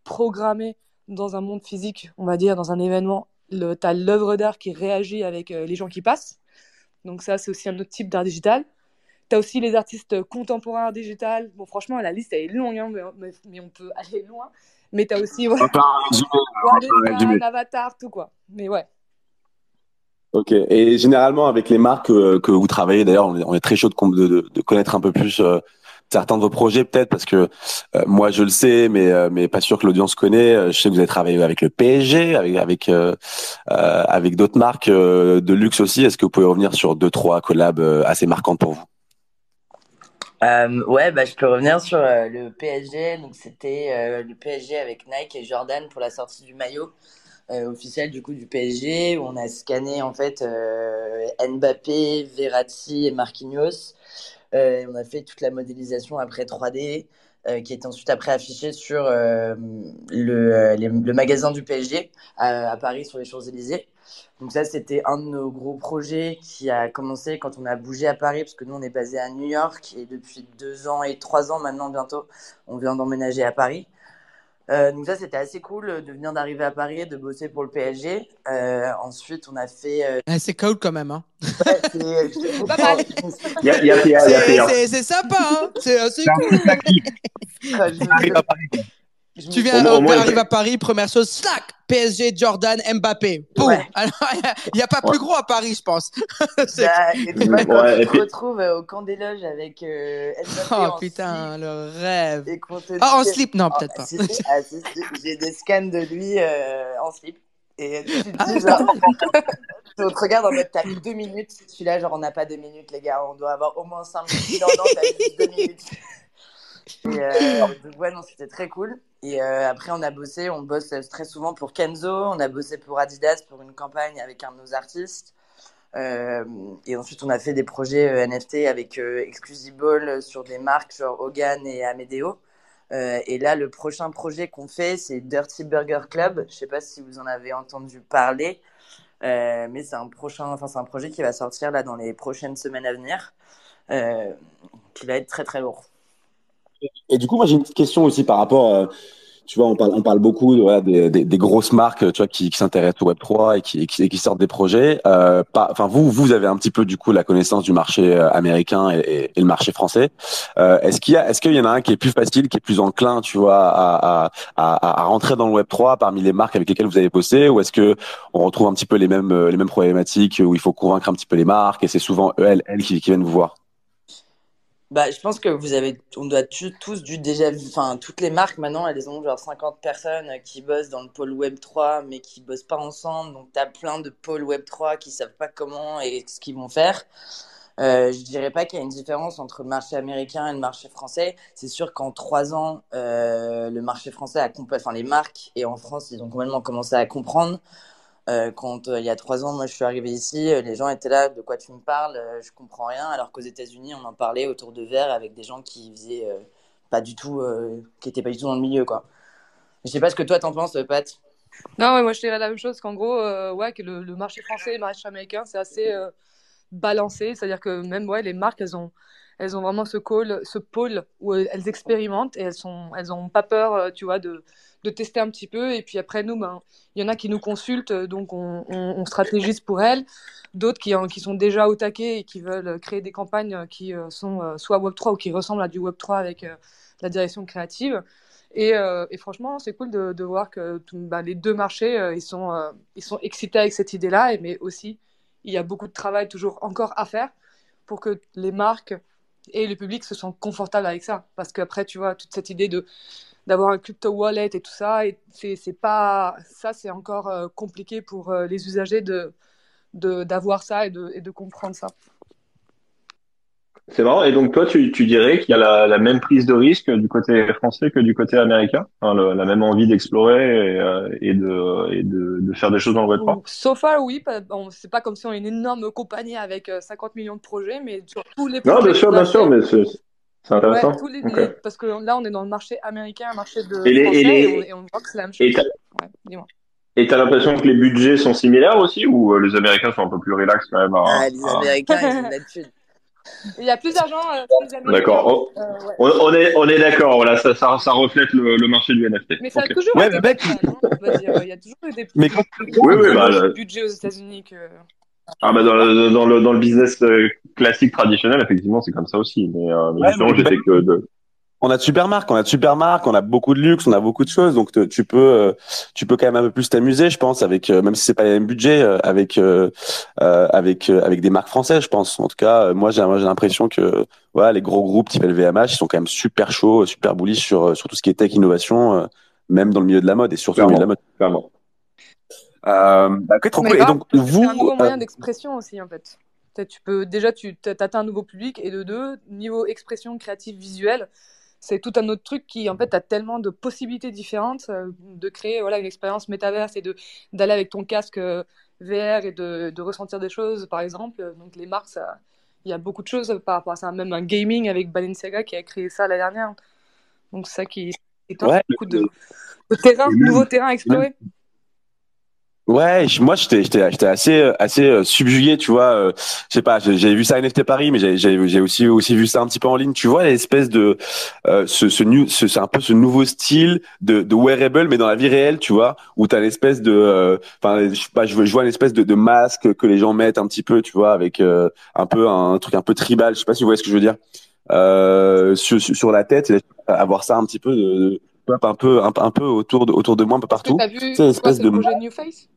programmées dans un monde physique, on va dire, dans un événement, tu as l'œuvre d'art qui réagit avec les gens qui passent. Donc ça, c'est aussi un autre type d'art digital. Tu as aussi les artistes contemporains digital. Bon, franchement, la liste, elle est longue, hein, mais, mais- on peut aller loin. Mais tu as aussi un Avatar, tout quoi. Mais ouais. Ok. Et généralement, avec les marques euh, que vous travaillez, d'ailleurs, on est, on est très chaud de, connaître un peu plus euh, certains de vos projets, peut-être, parce que euh, moi, je le sais, mais mais pas sûr que l'audience connaît. Je sais que vous avez travaillé avec le PSG, avec avec avec d'autres marques de luxe aussi. Est-ce que vous pouvez revenir sur deux, trois collabs assez marquantes pour vous? Euh, ouais, bah, je peux revenir sur euh, le PSG. Donc, c'était euh, le PSG avec Nike et Jordan pour la sortie du maillot euh, officiel du coup du PSG on a scanné en fait euh, Mbappé, Verratti et Marquinhos. Euh, et on a fait toute la modélisation après 3D euh, qui est ensuite après affichée sur euh, le, euh, les- le magasin du PSG à, à Paris sur les Champs-Élysées. Donc ça, c'était un de nos gros projets qui a commencé quand on a bougé à Paris, parce que nous, on est basé à New York et depuis deux ans et trois ans maintenant bientôt, on vient d'emménager à Paris. Euh, donc ça, c'était assez cool de venir d'arriver à Paris et de bosser pour le PSG. Euh, ensuite, on a fait... euh, Eh, c'est cool quand même. Hein. ouais, c'est- Pas mal. Sympa. Hein. C'est, euh, un cool. Tu viens, on arrive à Paris, première chose, slack, PSG, Jordan, Mbappé. Boum. Ouais. Alors, il n'y a pas plus gros à Paris, je pense. Bah, et Ouais, puis- retrouves euh, au camp des loges avec euh, Mbappé Oh en putain, le rêve. Ah, en slip, non, Ah, peut-être pas. si, si, ah, si, J'ai des scans de lui euh, en slip. Et tu te Ah, dis, genre, on te regarde en mode, t'as eu deux minutes. Je suis là, genre, on n'a pas deux minutes, les gars. On doit avoir au moins cinq minutes. Non, non, t'as juste deux minutes. Et euh, donc, ouais, non, c'était très cool. Et euh, après, on a bossé, on bosse euh, très souvent pour Kenzo. On a bossé pour Adidas pour une campagne avec un de nos artistes. Euh, et ensuite, on a fait des projets NFT avec Exclusable sur des marques genre Hogan et Amedeo. Et là, le prochain projet qu'on fait, c'est Dirty Burger Club. Je sais pas si vous en avez entendu parler, mais c'est un prochain, enfin c'est un projet qui va sortir là dans les prochaines semaines à venir, qui va être très très lourd. Et du coup, moi, j'ai une question aussi par rapport, euh, tu vois, on parle, on parle beaucoup voilà, des, des, grosses marques, tu vois, qui, qui s'intéressent au Web 3 et qui, qui, sortent des projets. Euh, vous, vous avez un petit peu du coup la connaissance du marché euh, américain et, et, le marché français. Euh, est-ce qu'il y a, est-ce qu'il y en a un qui est plus facile, qui est plus enclin, tu vois, à, à, à, à rentrer dans le Web 3 parmi les marques avec lesquelles vous avez bossé, ou est-ce que on retrouve un petit peu les mêmes, euh, les mêmes problématiques où il faut convaincre un petit peu les marques et c'est souvent elles, elles qui viennent vous voir? Bah, je pense que vous avez, on doit tu- tous dû déjà, enfin, toutes les marques maintenant, elles ont genre 50 personnes qui bossent dans le pôle Web 3, mais qui bossent pas ensemble. Donc, t'as plein de pôles Web 3 qui savent pas comment et ce qu'ils vont faire. Euh, je dirais pas qu'il y a une différence entre le marché américain et le marché français. C'est sûr qu'en trois ans, euh, le marché français a enfin, les marques et en France, ils ont complètement commencé à comprendre. Euh, quand euh, il y a trois ans, moi je suis arrivé ici, euh, les gens étaient là, de quoi tu me parles, je comprends rien. Alors qu'aux États-Unis, on en parlait autour de verre avec des gens qui faisaient pas du tout, qui étaient pas du tout dans le milieu, quoi. Je sais pas ce que toi t'en penses, Pat. Non, moi je dirais la même chose qu'en gros, ouais, que le, marché français et le marché américain, c'est assez balancé. C'est-à-dire que même ouais, les marques, elles ont, elles ont vraiment ce, call, ce pôle où elles expérimentent et elles sont, elles ont pas peur, tu vois, de, de tester un petit peu. Et puis après, nous, ben, il y en a qui nous consultent, donc on, stratégise pour elles. D'autres qui, sont déjà au taquet et qui veulent créer des campagnes qui euh, sont euh, soit Web3 ou qui ressemblent à du Web3 avec euh, la direction créative. Et, franchement, c'est cool de, voir que tout, bah, les deux marchés, ils, sont, ils sont excités avec cette idée-là, mais aussi, il y a beaucoup de travail toujours encore à faire pour que les marques et le public se sentent confortables avec ça. Parce qu'après, tu vois, toute cette idée de d'avoir un crypto wallet et tout ça, et c'est c'est pas ça, c'est encore euh, compliqué pour euh, les usagers de de d'avoir ça et de, et de comprendre ça. C'est marrant. Et donc, toi, tu, tu dirais qu'il y a la, la même prise de risque du côté français que du côté américain? Enfin, le- la même envie d'explorer et, euh, et de, et de, de faire des choses dans le Web3? So far, oui, bon, c'est pas comme si on est une énorme compagnie avec euh, 50 millions de projets, mais sur tous les Non, projets bien sûr, bien sûr, mais c'est c'est intéressant. Ouais, tous les, Ok. les- parce que là, on est dans le marché américain, un marché de Et les- et français, les- et, on, et on voit que c'est la même chose. Et t'as Ouais, dis-moi. et t'as l'impression que les budgets sont similaires aussi ou euh, les Américains sont un peu plus relax quand même à, Ah, les à- Américains, ils ont de la thune. Il y a plus d'argent euh, chez les Américains. D'accord. Euh, ouais. On, on est, on est d'accord, voilà, ça, ça, ça reflète le, le marché du NFT. Mais ça a toujours Ouais, été mais mec, Il y a toujours eu des Mais quand- plus Oui, oui, bah, budgets aux États-Unis que. Ah bah dans le, dans le, dans le business euh, classique traditionnel, effectivement, c'est comme ça aussi. Mais, euh, mais Ouais, justement, mais- j'étais que de... on a de super marques, on a de super marques, on a beaucoup de luxe, on a beaucoup de choses, donc te- tu peux, euh, tu peux quand même un peu plus t'amuser, je pense, avec euh, même si c'est pas les mêmes budgets, avec euh, avec avec des marques françaises, je pense. En tout cas, moi j'ai j'ai l'impression que voilà, les gros groupes type LVMH, ils sont quand même super chauds, super bullish sur sur tout ce qui est tech innovation, même dans le milieu de la mode et surtout dans le milieu de la mode. Clairement. Euh, bah, ok, trop cool. Et donc vous, c'est un nouveau euh, moyen d'expression aussi, en fait. Tu peux déjà, tu atteins un nouveau public, et de deux, niveau expression créative visuelle, c'est tout un autre truc qui, en fait, a tellement de possibilités différentes euh, de créer voilà, une expérience métaverse et de d'aller avec ton casque euh, VR et de, de ressentir des choses, par exemple. Donc, les marques, il y a beaucoup de choses par rapport à ça. Même un gaming avec Balenciaga qui a créé ça l'année dernière. Donc, c'est ça qui est Ouais, beaucoup de, de terrain, nouveaux terrains à explorer. Ouais, moi j'étais j'étais j'étais assez euh, assez euh, subjugué, tu vois. euh, je sais pas, j'ai vu ça à NFT Paris, mais j'ai aussi aussi vu ça un petit peu en ligne. Tu vois, l'espèce de euh, ce ce, c'est un peu ce nouveau style de de wearable, mais dans la vie réelle, tu vois, où t'as l'espèce de, euh, enfin, je sais pas, je vois je vois une espèce de de masque que les gens mettent un petit peu, tu vois, avec euh, un peu un truc un peu tribal. Je sais pas si vous voyez ce que je veux dire. Euh, sur sur la tête, avoir ça un petit peu de, de un peu un, un peu autour de autour de moi un peu partout. tu as vu C'est quoi, c'est de projet New Face?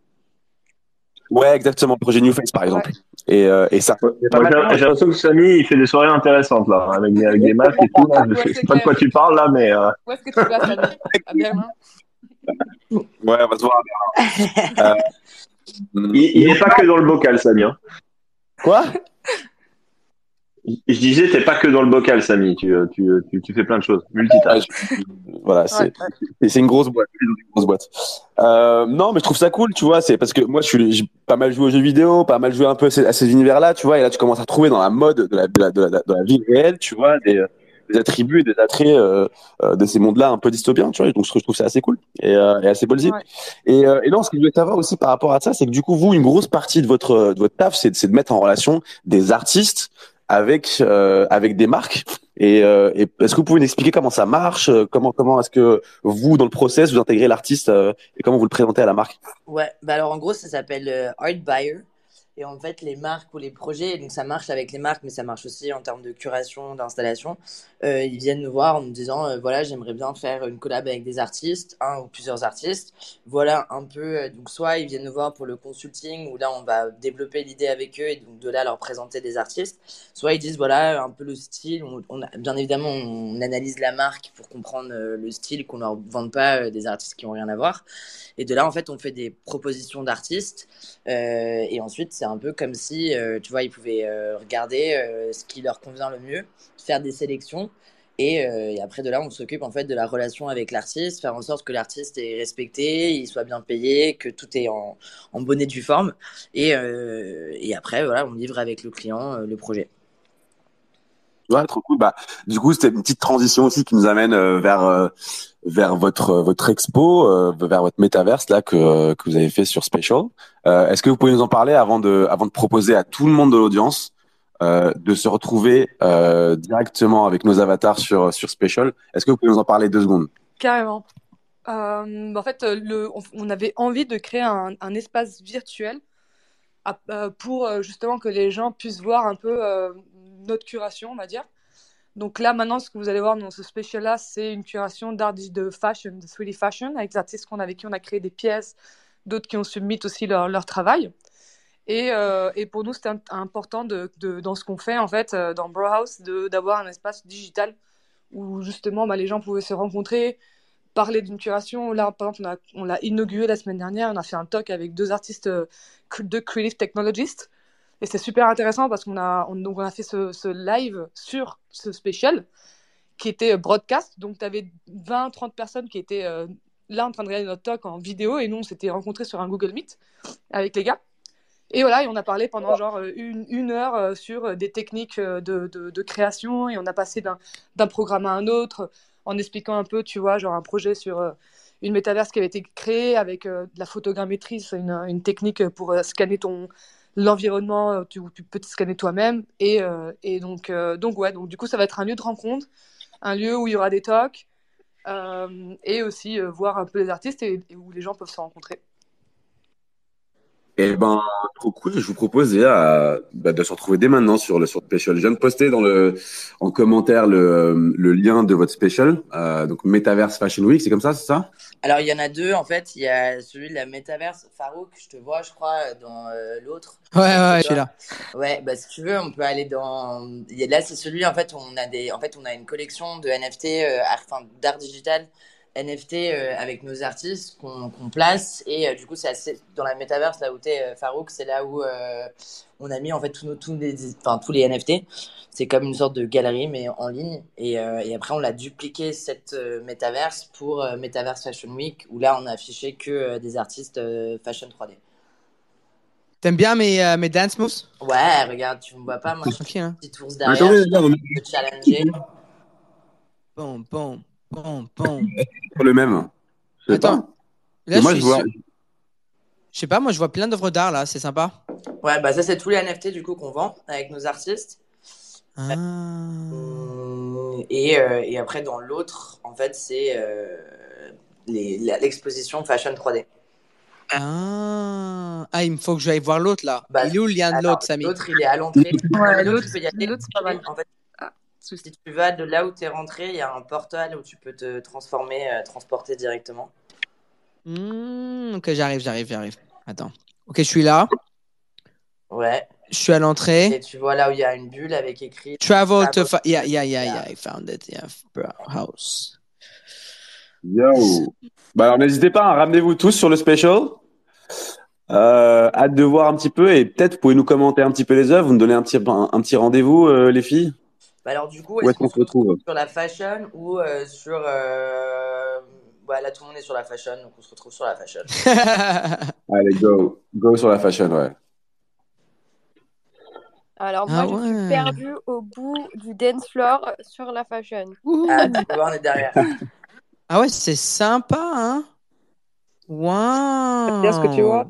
Ouais, exactement, projet New Face par exemple. Ouais. Et, euh, et ça. Moi, J'ai j'ai l'impression que Samy, il fait des soirées intéressantes, là, avec des, avec des masques et tout. Là. Je sais pas de quoi tu parles, là, mais... Euh... Où est-ce que tu vas, Samy? À Berlin Ouais, on va se voir. Euh, Il, il est pas que dans le bocal, Samy. Hein. Quoi? Je disais, t'es pas que dans le bocal, Samy. Tu, tu, tu, tu fais plein de choses. Multitâche. Voilà, c'est Ouais, ouais. c'est- une grosse boîte, c'est une grosse boîte. Euh, non, mais je trouve ça cool, tu vois. C'est parce que moi, je suis j'ai pas mal joué aux jeux vidéo, pas mal joué un peu à ces, univers-là, tu vois. Et là, tu commences à trouver dans la mode de la de la de la, de la vie réelle, tu vois, des, des attributs, et des attraits euh, euh, de ces mondes-là un peu dystopiens, tu vois. Donc, je trouve ça assez cool et, euh, et assez ballsy. Ouais. Et, euh, et non, ce que je voulais savoir aussi par rapport à ça, c'est que du coup, vous, une grosse partie de votre de votre taf, c'est c'est de mettre en relation des artistes avec euh, avec des marques. Et, euh, est-ce que vous pouvez nous expliquer comment ça marche euh, Comment comment est-ce que vous, dans le process, vous intégrez l'artiste euh, et comment vous le présentez à la marque? Ouais, bah alors en gros, ça s'appelle euh, Art Buyer. Et en fait, les marques ou les projets, donc ça marche avec les marques, mais ça marche aussi en termes de curation, d'installation. Euh, ils viennent nous voir en nous disant, euh, voilà, j'aimerais bien faire une collab avec des artistes, un ou plusieurs artistes. Voilà un peu, euh, donc soit ils viennent nous voir pour le consulting, où là on va développer l'idée avec eux et donc de là leur présenter des artistes. Soit ils disent, voilà, un peu le style. On, bien évidemment, on analyse la marque pour comprendre le style, qu'on leur vende pas des artistes qui ont rien à voir. Et de là, en fait, on fait des propositions d'artistes. Et ensuite, c'est un peu comme si, euh, tu vois, ils pouvaient euh, regarder euh, ce qui leur convient le mieux, faire des sélections. Et, après, de là, on s'occupe en fait de la relation avec l'artiste, faire en sorte que l'artiste est respecté, il soit bien payé, que tout est en, en bonne forme. Et, et après, voilà, on livre avec le client le projet. Bah, du coup, c'était une petite transition aussi qui nous amène euh, vers euh, vers votre euh, votre expo, vers votre métaverse là que que vous avez fait sur Special. Est-ce que vous pouvez nous en parler avant de avant de proposer à tout le monde de l'audience de se retrouver directement avec nos avatars sur, sur Special. Est-ce que vous pouvez nous en parler deux secondes? Carrément. En fait, on, avait envie de créer un, espace virtuel pour justement que les gens puissent voir un peu notre curation, on va dire. Donc là, maintenant, ce que vous allez voir dans ce spécial-là, c'est une curation d'art de fashion, de 3D fashion, avec des artistes qu'on avec qui on a créé des pièces, d'autres qui ont submit aussi leur, leur travail. Et, euh, et pour nous, c'était im- important de, de- dans ce qu'on fait, en fait, euh, dans Brewhouse, de- d'avoir un espace digital où justement bah, les gens pouvaient se rencontrer, parler d'une curation. Là, par exemple, on l'a inauguré la semaine dernière, on a fait un talk avec deux artistes, euh, deux creative technologists. Et c'est super intéressant parce qu'on a, on, donc on a fait ce, ce live sur ce special qui était euh, broadcast. Donc, tu avais 20-30 personnes qui étaient euh, là en train de regarder notre talk en vidéo et nous, on s'était rencontrés sur un Google Meet avec les gars. Et voilà, et on a parlé pendant genre euh, une, une heure sur des techniques de, de, de création et on a passé d'un programme à un autre en expliquant un peu, tu vois, genre un projet sur une métaverse qui avait été créée avec de la photogrammétrie, c'est une, une technique pour scanner ton l'environnement, euh, tu, tu peux te scanner toi-même et, euh, et donc euh, donc ouais, donc du coup ça va être un lieu de rencontre, un lieu où il y aura des talks et aussi voir un peu les artistes et où les gens peuvent se rencontrer. Eh ben, trop cool. Je vous propose déjà bah, de se retrouver dès maintenant sur le sur le special. Je viens de poster dans le en commentaire le, le lien de votre special, euh, donc Metaverse Fashion Week, c'est comme ça, c'est ça? Alors, il y en a deux, en fait. Il y a celui de la métaverse. Farouk, je te vois, je crois, dans euh, l'autre. Ouais, ouais, je suis là. Ouais, bah, si tu veux, on peut aller dans. il y a- Là, c'est celui, en fait, où on a des. En fait, on a une collection de NFT, euh, art- enfin, d'art digital, NFT euh, avec nos artistes qu'on place. Et euh, du coup, c'est assez. Dans la métaverse, là où t'es, euh, Farouk, c'est là où euh, on a mis, en fait, tous, nos, tous, les, enfin, tous les NFT. C'est comme une sorte de galerie, mais en ligne. Et, euh, et après, on l'a dupliqué, cette euh, métaverse, pour euh, Metaverse Fashion Week, où là, on a affiché que euh, des artistes euh, fashion 3D. T'aimes bien mes, euh, mes dance moves? Ouais, regarde, tu me vois pas, moi, je Ok, fais hein. une petite ours derrière, je peux te challenger. Bon, bon, bon, bon. est le même. Je sais Attends, pas. là, Mais moi, je vois. Je sais pas, moi, je vois plein d'œuvres d'art, là, c'est sympa. Ouais, bah ça, c'est tous les NFT, du coup, qu'on vend avec nos artistes. Ah. Et, euh, et après, dans l'autre, en fait, c'est euh, l'exposition Fashion 3D. Ah. Ah, il me faut que j'aille voir l'autre, là. Bah, Il est où le lien de l'autre, Samy? l'autre, il est à l'entrée. Ouais, L'autre, peux y aller. l'autre, c'est pas mal. En fait, si tu vas de là où tu es rentré, il y a un portal où tu peux te transformer, euh, transporter directement. Hmm, ok, j'arrive, j'arrive, j'arrive. Attends. Ok, je suis là. Ouais. Je suis à Et l'entrée. tu vois là où il y a une bulle avec écrit Travel to... Fa- to Yeah, yeah, yeah, Yeah. yeah, I found it. Yeah, bro, house. Yo. Bah alors n'hésitez pas, hein, ramenez-vous tous sur le special. Euh, hâte de voir un petit peu et peut-être vous pouvez nous commenter un petit peu les œuvres, vous nous donner un petit un, un petit rendez-vous euh, les filles. Bah alors du coup, Où est-ce qu'on se retrouve? sur la fashion ou euh, sur... Euh... Ouais, là, tout le monde est sur la fashion, donc on se retrouve sur la fashion. Allez go, go sur la fashion ouais. Alors moi, Ah je suis perdue au bout du dance floor sur la fashion. Ouh. Ah, tu peux voir, on est derrière. Ah ouais, c'est sympa, hein? Wow. bien ce que tu vois?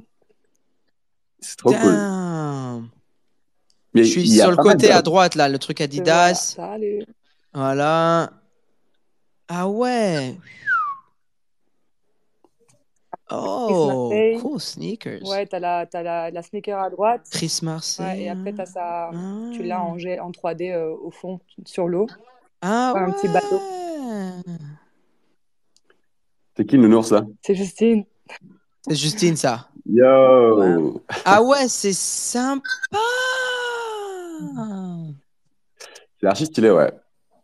C'est trop cool. Damn. Mais Je suis sur le côté à droite, là, le truc Voilà, Adidas. salut. Voilà. Ah ouais. Oh, cool sneakers. Ouais, t'as la, t'as la, la sneaker à droite. Chris Marseille. Ouais, et après, t'as ça, Ah. tu l'as en, G- en 3D euh, au fond, sur l'eau. Ah un petit bateau. ouais. C'est qui le nounours là C'est Justine. C'est Justine, ça. Yo. Ah ouais, c'est sympa. C'est archi stylé ouais.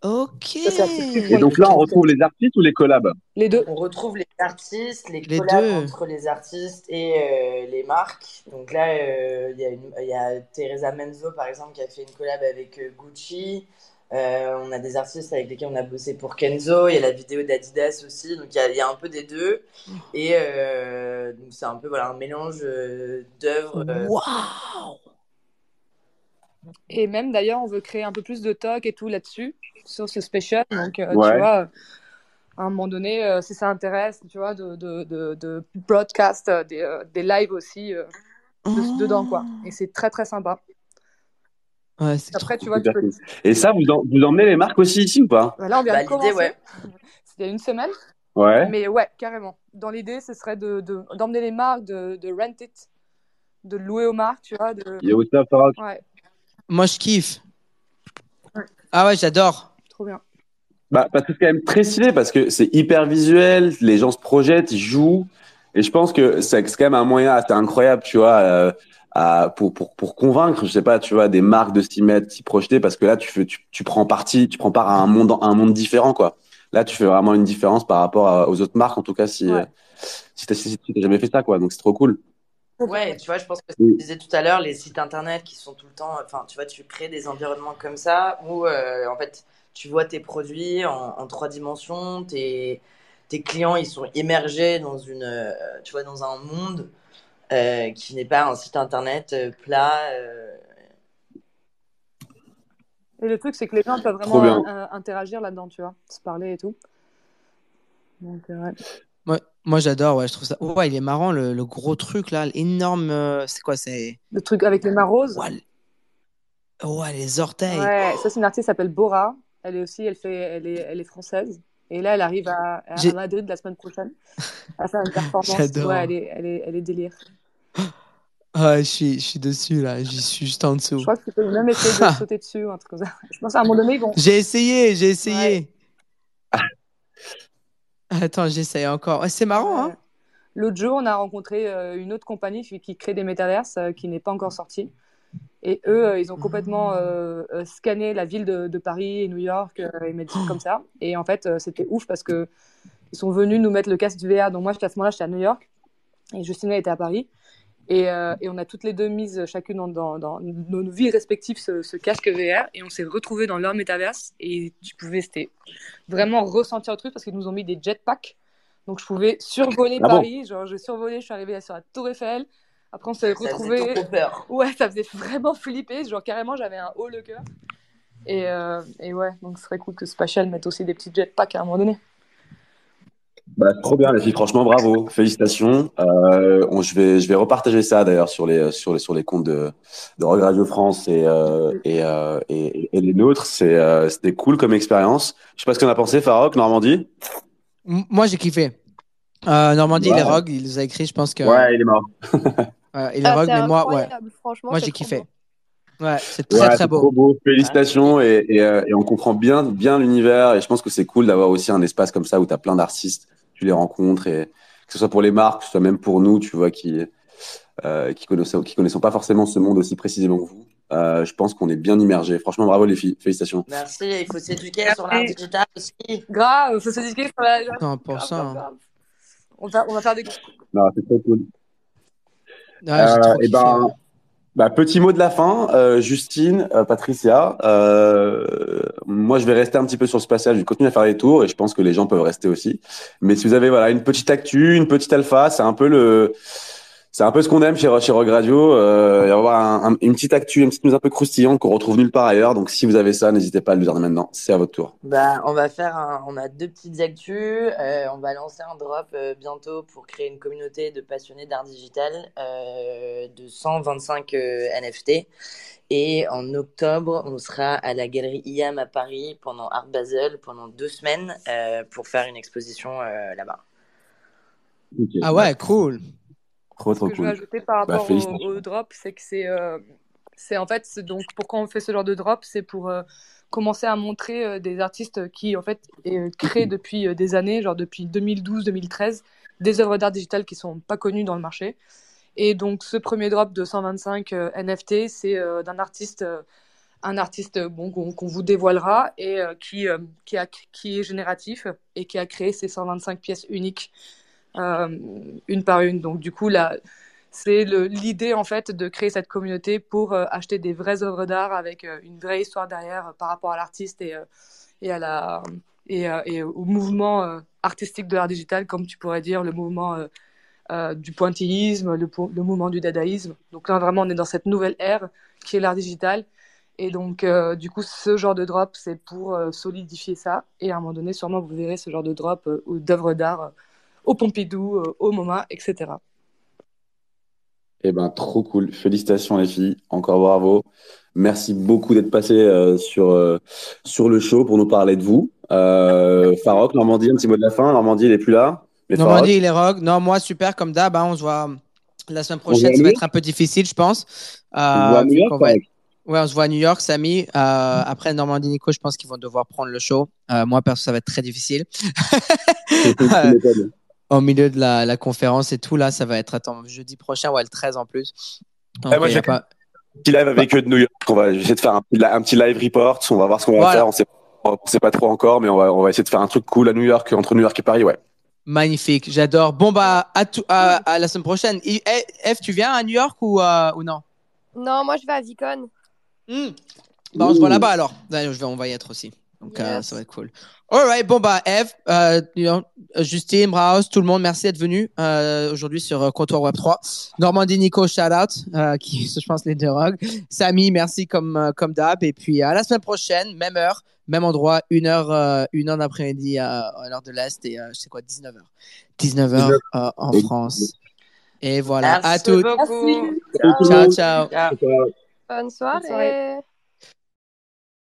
Ok. Et donc là on retrouve les artistes ou les collabs Les deux. On retrouve les artistes, les, Les collabs deux. entre les artistes et euh, les marques. Donc là, euh, il y, a y Teresa Menzo, par exemple, qui a fait une collab avec euh, Gucci. Euh, on a des artistes avec lesquels on a bossé pour Kenzo. Il y a la vidéo d'Adidas aussi. Donc il y a, il y a un peu des deux. Et euh, donc c'est un peu voilà, un mélange euh, d'œuvres. Waouh. Et même d'ailleurs, on veut créer un peu plus de talk et tout là-dessus, sur ce special. Donc, euh, Ouais. tu vois, à un moment donné, euh, si ça intéresse, tu vois, de, de, de, de broadcast euh, des, euh, des lives aussi euh, de- dedans, quoi. Et c'est très, très sympa. Ouais, c'est Après, trop tu vois, tu peux. Et ça, vous, en- vous emmenez les marques aussi ici ou pas? Bah, Là, on vient Bah, de l'idée, commencer. ouais. C'était il y a une semaine. Ouais. Mais ouais, carrément. Dans l'idée, ce serait de, de- d'emmener les marques, de, de rent it, de louer aux marques, tu vois. De... Yo, what's up, Farok Ouais, Moi, je kiffe. Ouais. Ah ouais, j'adore. trop bien. Bah, parce que c'est quand même très stylé parce que c'est hyper visuel, les gens se projettent, ils jouent. Et je pense que c'est quand même un moyen assez incroyable, tu vois, euh, à, pour, pour, pour convaincre, je sais pas, tu vois, des marques de s'y mettre, s'y projeter, parce que là, tu, fais, tu, tu prends parti, tu prends part à un monde, à un monde différent, quoi. Là, tu fais vraiment une différence par rapport à- aux autres marques, en tout cas, si, Ouais. euh, si si t'as jamais fait ça, quoi. Donc, c'est trop cool. Ouais, tu vois, je pense que ce que tu disais tout à l'heure, les sites internet qui sont tout le temps, enfin, tu vois, tu crées des environnements comme ça où, euh, en fait, tu vois tes produits en, en trois dimensions, tes, tes clients, ils sont immergés dans une, euh, tu vois, dans un monde euh, qui n'est pas un site internet euh, plat. euh, Et le truc, c'est que les gens peuvent vraiment euh, interagir là-dedans, tu vois, se parler et tout. Donc, ouais. Moi, moi j'adore, ouais, je trouve ça. Ouais, il est marrant, le, le gros truc là, l'énorme. euh, C'est quoi, c'est. Le truc avec les mains roses. Ouais, le- ouais, les orteils. Ouais, ça, c'est une artiste qui s'appelle Bora. Elle est aussi, elle fait, elle est, elle est française. Et là, elle arrive à, à J'ai- Madrid la semaine prochaine à faire une performance. J'adore. Ouais, elle est, elle est, elle est délire. Ouais, je suis, je suis dessus là, j'y suis juste en dessous. Je crois que tu peux même essayer de sauter dessus ou un truc comme ça. Je pense à un moment donné, ils vont. J'ai essayé, j'ai essayé. Attends, j'essaye encore. C'est marrant, hein? L'autre jour, on a rencontré euh, une autre compagnie qui, crée des métaverses euh, qui n'est pas encore sortie. Et eux, euh, ils ont complètement euh, euh, scanné la ville de, Paris et New York euh, et trucs comme ça. Et en fait, euh, c'était ouf parce que ils sont venus nous mettre le casque du VR. Donc moi, à ce moment-là, j'étais à New York et Justine était à Paris. Et, euh, et on a toutes les deux mises chacune dans, dans, dans nos vies respectives ce, ce casque VR et on s'est retrouvés dans leur métaverse. Et tu pouvais c'était vraiment ressentir le truc parce qu'ils nous ont mis des jetpacks. Donc je pouvais survoler Ah bon Paris. Genre j'ai survolé je suis arrivée sur la Tour Eiffel. Après on s'est retrouvés. peur. ouais ça faisait vraiment flipper. Genre carrément j'avais un haut le cœur. Et, euh, et ouais donc ce serait cool que Spatial mette aussi des petits jetpacks à un moment donné Bah, trop bien, les filles. Franchement, bravo. Félicitations. Euh, on- je vais, je vais repartager ça d'ailleurs sur les, sur les, sur les comptes de, de Rock Radio France et, euh, et, euh, et, et les nôtres. C'est, euh, c'était cool comme expérience. Je sais pas ce qu'on a pensé, Farok, Normandie. Moi, j'ai kiffé. Euh, Normandie, Ouais. les Rogues, il nous a écrit, je pense que. Ouais, il est mort. Et les Ah, Rogues, c'est mais moi, ouais. Franchement, Moi, j'ai kiffé. Ouais, c'est très, Ouais, très beau. trop beau. Félicitations et, et, euh, et on comprend bien, bien l'univers et je pense que c'est cool d'avoir aussi un espace comme ça où tu as plein d'artistes, tu les rencontres et que ce soit pour les marques, que ce soit même pour nous, tu vois, qui, euh, qui connaissons, qui connaissons pas forcément ce monde aussi précisément que vous. Euh, je pense qu'on est bien immergés. Franchement, bravo les filles. Félicitations. Merci, il faut s'éduquer sur l'art digital aussi. grave faut se discuter sur la 100%. grave, grave, grave. On va, on va faire des Non, c'est trop cool. Ouais, j'ai Euh, trop et kiffé. ben. Bah, petit mot de la fin, euh, Justine, euh, Patricia. Euh, moi, je vais rester un petit peu sur ce passage. Je vais continuer à faire les tours et je pense que les gens peuvent rester aussi. Mais si vous avez voilà une petite actu, une petite alpha, c'est un peu le, c'est un peu ce qu'on aime chez, chez Rock Radio. Euh, et avoir un- un- une petite actu, une petite news un peu croustillante qu'on retrouve nulle part ailleurs. Donc, si vous avez ça, n'hésitez pas à le dire maintenant. C'est à votre tour. Bah, on va faire un, on a deux petites actus. Euh, on va lancer un drop euh, bientôt pour créer une communauté de passionnés d'art digital euh, de 125 euh, NFT. Et en octobre, on sera à la galerie IAM à Paris pendant Art Basel pendant deux semaines euh, pour faire une exposition euh, là-bas. Ah ouais, cool. Trop Ce je veux ajouter par Bah, rapport au, félicitations. au drop, c'est que c'est, euh, c'est en fait, c'est donc pourquoi on fait ce genre de drop, c'est pour euh, commencer à montrer euh, des artistes qui en fait créent depuis des années, genre depuis 2012-2013, des œuvres d'art digital qui sont pas connues dans le marché. Et donc ce premier drop de 125 euh, NFT, c'est d'un artiste, un artiste bon qu'on qu'on vous dévoilera et qui qui a qui est génératif et qui a créé ces 125 pièces uniques une par une. Donc du coup là, c'est l'idée en fait de créer cette communauté pour euh, acheter des vraies œuvres d'art avec euh, une vraie histoire derrière euh, par rapport à l'artiste et, euh, et à la et, euh, au mouvement euh, artistique de l'art digital, comme tu pourrais dire le mouvement euh, euh, du pointillisme, le, mouvement du dadaïsme. Donc là vraiment on est dans cette nouvelle ère qui est l'art digital. Et donc, euh, du coup, ce genre de drop, c'est pour euh, solidifier ça. Et à un moment donné, sûrement, vous verrez ce genre de drop euh, ou d'œuvres d'art euh, au Pompidou, euh, au MoMA, etc. Eh ben, trop cool. Félicitations les filles. Encore bravo. Merci beaucoup d'être passé euh, sur, euh, sur le show pour nous parler de vous. Euh, Farok, Normandie, un petit mot de la fin. Normandie, il est plus là. Mais Normandie, il est rock. Non, moi, super, comme d'hab. hein, on se voit la semaine prochaine. Ça va être un peu difficile, je pense. On se voit à Euh, New vu York, qu'on va-. Ouais, on se voit à New York, Samy. Euh, après, Normandie, Nico, je pense qu'ils vont devoir prendre le show. Euh, moi, perso, ça va être très difficile. Au milieu de la, la conférence et tout, là, ça va être attends, jeudi prochain, ouais, le 13 en plus. Donc, Ouais, moi, j'ai- pas- petit live avec eux de New York. On va essayer de faire un, petit- un petit live report. On va voir ce qu'on va Voilà. faire. On sait, on sait pas trop encore, mais on va, on va essayer de faire un truc cool à New York, entre New York et Paris, ouais. Magnifique, j'adore. Bon, bah, à, tout, à, à la semaine prochaine. Et- eh, Eve, tu viens à New York ou, euh, ou non? Non, moi je vais à Vicon. Hmm. Bah, on se voit là-bas alors. Je vais, on va y être aussi. Donc, euh, ça va être cool. Alright, bon, bah, Eve, euh, you know, euh, Justine, Braus, tout le monde, merci d'être venu euh, aujourd'hui sur Comptoir Web 3. Normandie, Nico, shout out, euh, qui, je pense, les deux rogues. Samy, merci comme, comme d'hab. Et puis, à la semaine prochaine, même heure, même endroit, une heure, euh, une heure d'après-midi à, à l'heure de l'Est et, euh, je sais quoi, 19h. 19h euh, en France. Et voilà, Merci à toutes. Ciao, ciao. Ciao. Bonne soirée. soirée.